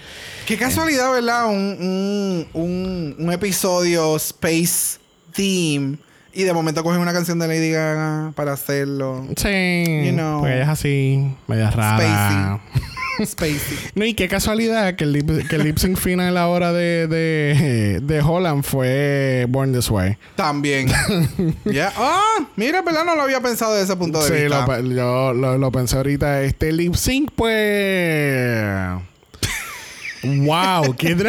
Qué casualidad, ¿verdad? Un, un, un, un episodio Space Theme y de momento cogen una canción de Lady Gaga para hacerlo. Sí, You know. porque ella es así, media rara. <laughs> Spacey. No, y qué casualidad que el lip, que el lip sync final ahora de, de, de Holland fue Born This Way. También. <laughs> Ya. Ah, mira, ¿verdad? No lo había pensado desde ese punto de Sí, vista. lo, pe- yo lo, lo pensé ahorita. Este lip sync, pues. ¡Wow! ¡Qué <laughs>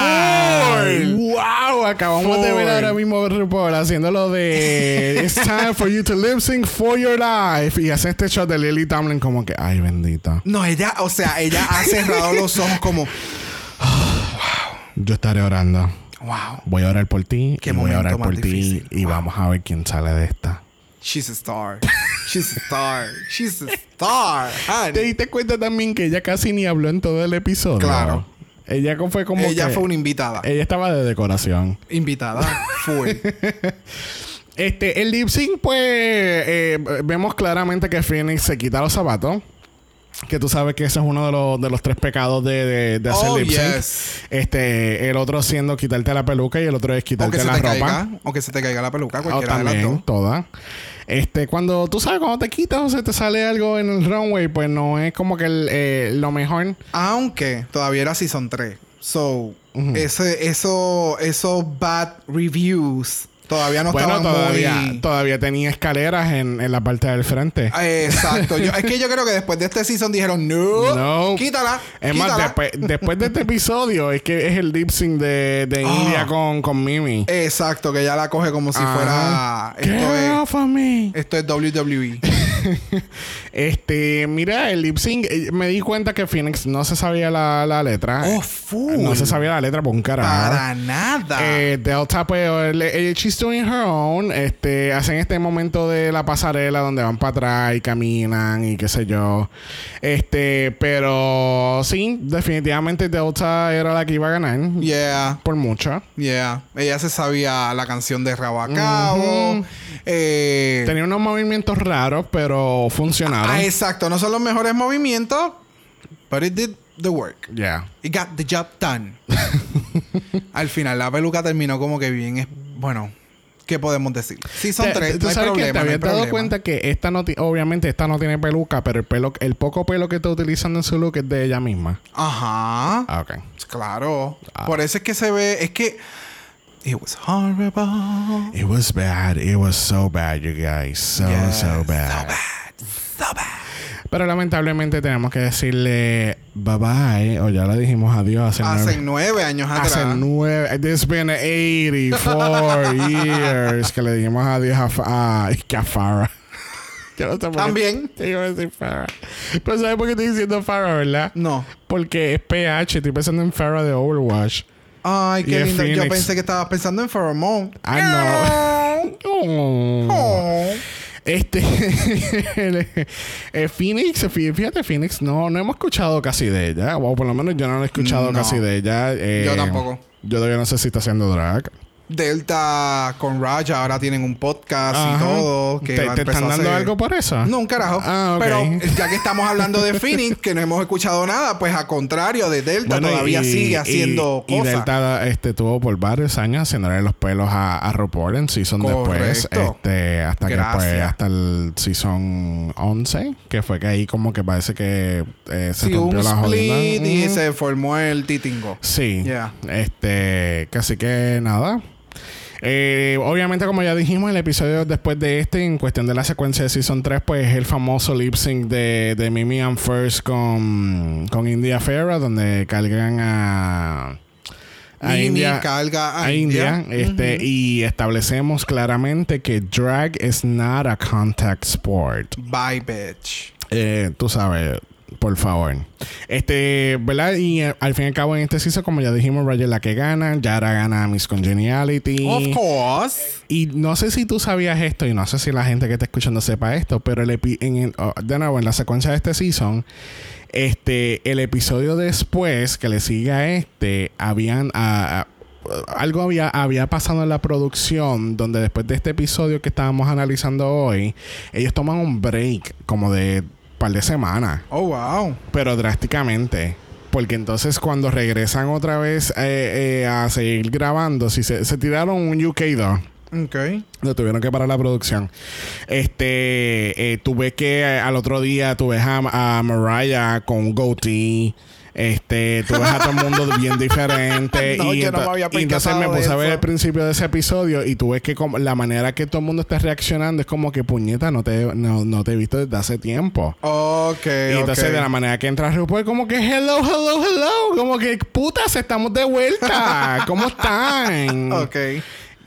dramática! ¡Wow! Acabamos de ver ahora mismo RuPaul haciendo lo de <laughs> It's time for you to lip sync for your life. Y hace este shot de Lily Tomlin como que, ¡ay, bendita! No, ella, o sea, ella ha cerrado los ojos como, <sighs> Yo estaré orando. wow, Voy a orar por ti. Qué y voy a orar por ti. Y Wow. vamos a ver quién sale de esta. she's a star. <laughs> She's a star. She's a star. honey. ¿Te diste cuenta también que ella casi ni habló en todo el episodio? Claro. Ella fue como Ella que- fue una invitada. Ella estaba de decoración. Invitada. Fue. <laughs> Este, el lip sync, pues, eh, vemos claramente que Phoenix se quita los zapatos. Que tú sabes que ese es uno de los, de los tres pecados de, de, de hacer Oh, lip sync. yes. Este, el otro siendo quitarte la peluca y el otro es O quitarte se la te ropa. caiga. O que se te caiga la peluca. O Cualquiera de las también, dos. toda. Este, cuando tú sabes cuando te quitas o se te sale algo en el runway, pues no es como que el, eh, lo mejor. Aunque todavía era Season 3. So, ese, eso, esos bad reviews todavía no bueno, estaban todavía, muy... todavía tenía escaleras en, en la parte del frente. Exacto. Yo- es que yo creo que después de este season dijeron, no, No. quítala. Es más, quítala". después, después de este episodio es que es el lip sync de, de Ah. India con, con Mimi. Exacto, que ya la coge como si Ajá. fuera... Get Esto es, off of me. esto es WWE. <laughs> este, mira, el lip sync, eh, me di cuenta que Phoenix no se sabía la, la letra. Oh, full. No se sabía la letra por un carajo. Para nada. Eh, Delta, pues, she's doing her own. Este, hacen este momento de la pasarela donde van para atrás y caminan y qué sé yo. Este, pero sí, definitivamente Delta era la que iba a ganar. yeah. Por mucho. Yeah. Ella se sabía la canción de Rabacabo. eh, Tenía unos movimientos raros, pero funcionaron. ah, exacto. No son los mejores movimientos, but it did the work. Yeah. It got the job done. <laughs> Al final, la peluca terminó como que bien. Bueno, ¿qué podemos decir? Sí, son Te- tres. ¿Tú no hay sabes que problema. te no hay habías dado problema. cuenta que esta no obviamente esta no tiene peluca, pero el pelo, el poco pelo que está utilizando en su look es de ella misma. Ajá. Ah, ok. Claro. Ah. Por eso es que se ve. Es que. It was horrible. It was bad. It was so bad, you guys. So, so bad. So bad. So bad. Pero lamentablemente tenemos que decirle bye bye, o ya le dijimos adiós hace Hace nueve. nueve años Hace atrás. nueve. It's been 84 <laughs> years que le dijimos adiós a, a, a Farrah. <laughs> Yo no sé También. Yo iba a decir Farrah. Pero ¿sabes por qué estoy diciendo Farrah, verdad? No. Porque es PH. Estoy pensando en Farrah de Overwatch. Ay, qué lindo. Yo pensé que estabas pensando en Pheromone. Ah, no. Oh. Oh. Este el- <laughs> eh, Phoenix, fí- fíjate Phoenix, no, no hemos escuchado casi de ella, o por lo menos yo no lo he escuchado No. casi de ella. eh, Yo tampoco. Yo todavía no sé si está haciendo drag. Delta con Raja ahora tienen un podcast Ajá. y todo. Que ¿Te, están dando hacer- algo por eso? No, un carajo. Ah. Pero ya que estamos hablando de Phoenix, que no hemos escuchado nada, pues a contrario de Delta, Bueno, todavía y- sigue y- haciendo y, cosas. Delta este, tuvo por varios años haciéndole los pelos a, a RuPaul en season después. Este, hasta que pues, hasta el season 11, que fue que ahí como que parece que eh, se Sí, rompió la jodida. y se formó el titingo. Sí. Yeah. Este, casi que nada. Eh, obviamente, como ya dijimos, el episodio después de este, en cuestión de la secuencia de Season 3, pues es el famoso lip sync de, de Mimi and First con, con India Ferra, donde cargan a, a Mimi India. carga a, a India, India. este, y establecemos claramente que drag is not a contact sport. Bye, bitch. Eh, tú sabes, por favor. Este, ¿verdad? Y eh, al fin y al cabo en este season, como ya dijimos, es la que gana. Yara gana Miss Congeniality. Of course. Y no sé si tú sabías esto y no sé si la gente que está escuchando sepa esto, pero el epi- en el- oh, de nuevo, en la secuencia de este season, este, el episodio después que le sigue a este, habían... algo había, había pasado en la producción donde después de este episodio que estábamos analizando hoy, ellos toman un break como de par de semanas, Oh, wow. pero drásticamente. Porque entonces cuando regresan otra vez eh, eh, a seguir grabando, si se, se tiraron un UK2. Ok. No tuvieron que parar la producción. Este, eh, tuve que eh, al otro día tuve a, a Mariah con un goatee. Este, tú ves a todo el mundo bien <laughs> diferente. No, y, yo no me había y entonces me puse a ver el principio de ese episodio y tú ves que como la manera que todo el mundo está reaccionando es como que puñeta, no te, no, no te he visto desde hace tiempo. Ok. Y entonces de la manera que entra RuPaul como que hello, hello, hello. Como que putas, estamos de vuelta. ¿Cómo <laughs> están? Ok.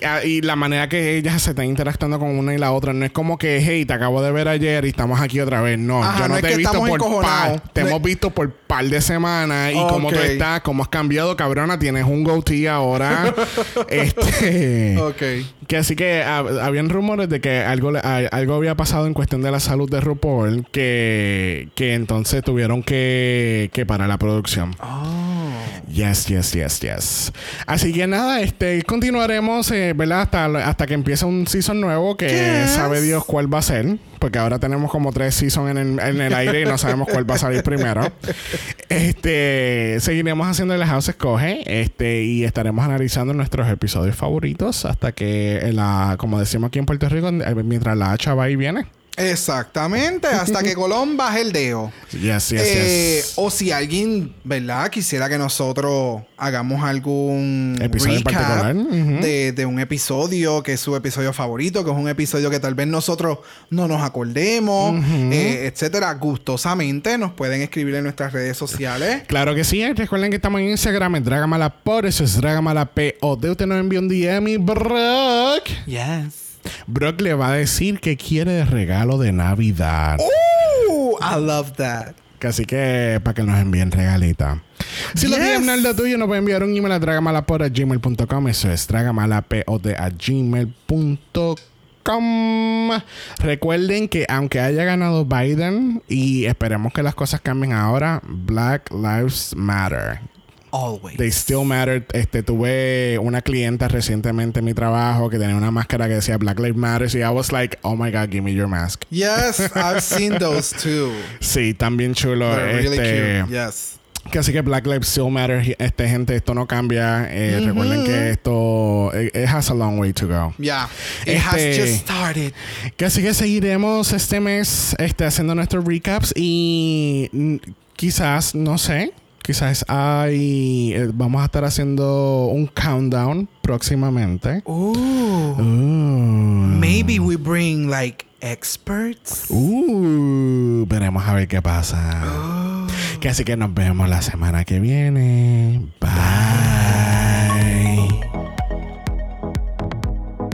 Ah, Y la manera que ellas se están interactuando con una y la otra no es como que, hey, te acabo de ver ayer y estamos aquí otra vez. No, Ajá, yo no, te he visto por par. Te No hemos es- visto por par de semanas y cómo tú Ok. estás, cómo has cambiado, cabrona. Tienes un goatee ahora. <laughs> este. Ok. Que así que hab- habían rumores de que algo, a- algo había pasado en cuestión de la salud de RuPaul que, que entonces tuvieron que, que parar la producción. Oh. Yes, yes, yes, yes. Así que nada, este continuaremos, eh, ¿verdad? Hasta, hasta que empiece un season nuevo que sabe Dios cuál va a ser. Porque ahora tenemos como tres seasons en el, en el aire y no sabemos cuál va a salir primero. <laughs> Este, seguiremos haciendo el House Escoge. Este, y estaremos analizando nuestros episodios favoritos hasta que la, como decimos aquí en Puerto Rico, mientras la hacha va y viene. Exactamente. Hasta que <laughs> Colón baje el dedo. Yes, yes, Eh, yes. O si alguien, ¿verdad? Quisiera que nosotros hagamos algún Episodio en particular, de, de un episodio que es su episodio favorito, que es un episodio que tal vez nosotros no nos acordemos, eh, etcétera. Gustosamente nos pueden escribir en nuestras redes sociales. Claro que sí. Recuerden que estamos en Instagram en Dragamala por eso es Dragamala P. O de usted nos envía un DM y Brock. Yes. Brock le va a decir que quiere de regalo de Navidad. Ooh, I love that. Así que para que nos envíen regalita. Si lo Yes. quieres hablar de tuyo, nos puede enviar un email a dragamalapod.gmail.com. Eso es dragamalapod a gmail.com. Recuerden que aunque haya ganado Biden y esperemos que las cosas cambien ahora, Black Lives Matter. Always. They still matter. Este, tuve una clienta recientemente en mi trabajo que tenía una máscara que decía Black Lives Matter y I was like, oh my god, give me your mask. Yes, I've seen <laughs> those too. Sí, también chulo. They're really este, cute. Yes. que así que Black Lives Still Matter. Este, gente, esto no cambia. Eh, Recuerden que esto it, it has a long way to go. Yeah. It has Este- just started. Que así que seguiremos este mes este, haciendo nuestros recaps y quizás, no sé, quizás hay, eh, vamos a estar haciendo un countdown próximamente. Ooh. Uh, Maybe we bring like experts. uh, veremos a ver qué pasa. Que así que nos vemos la semana que viene. Bye.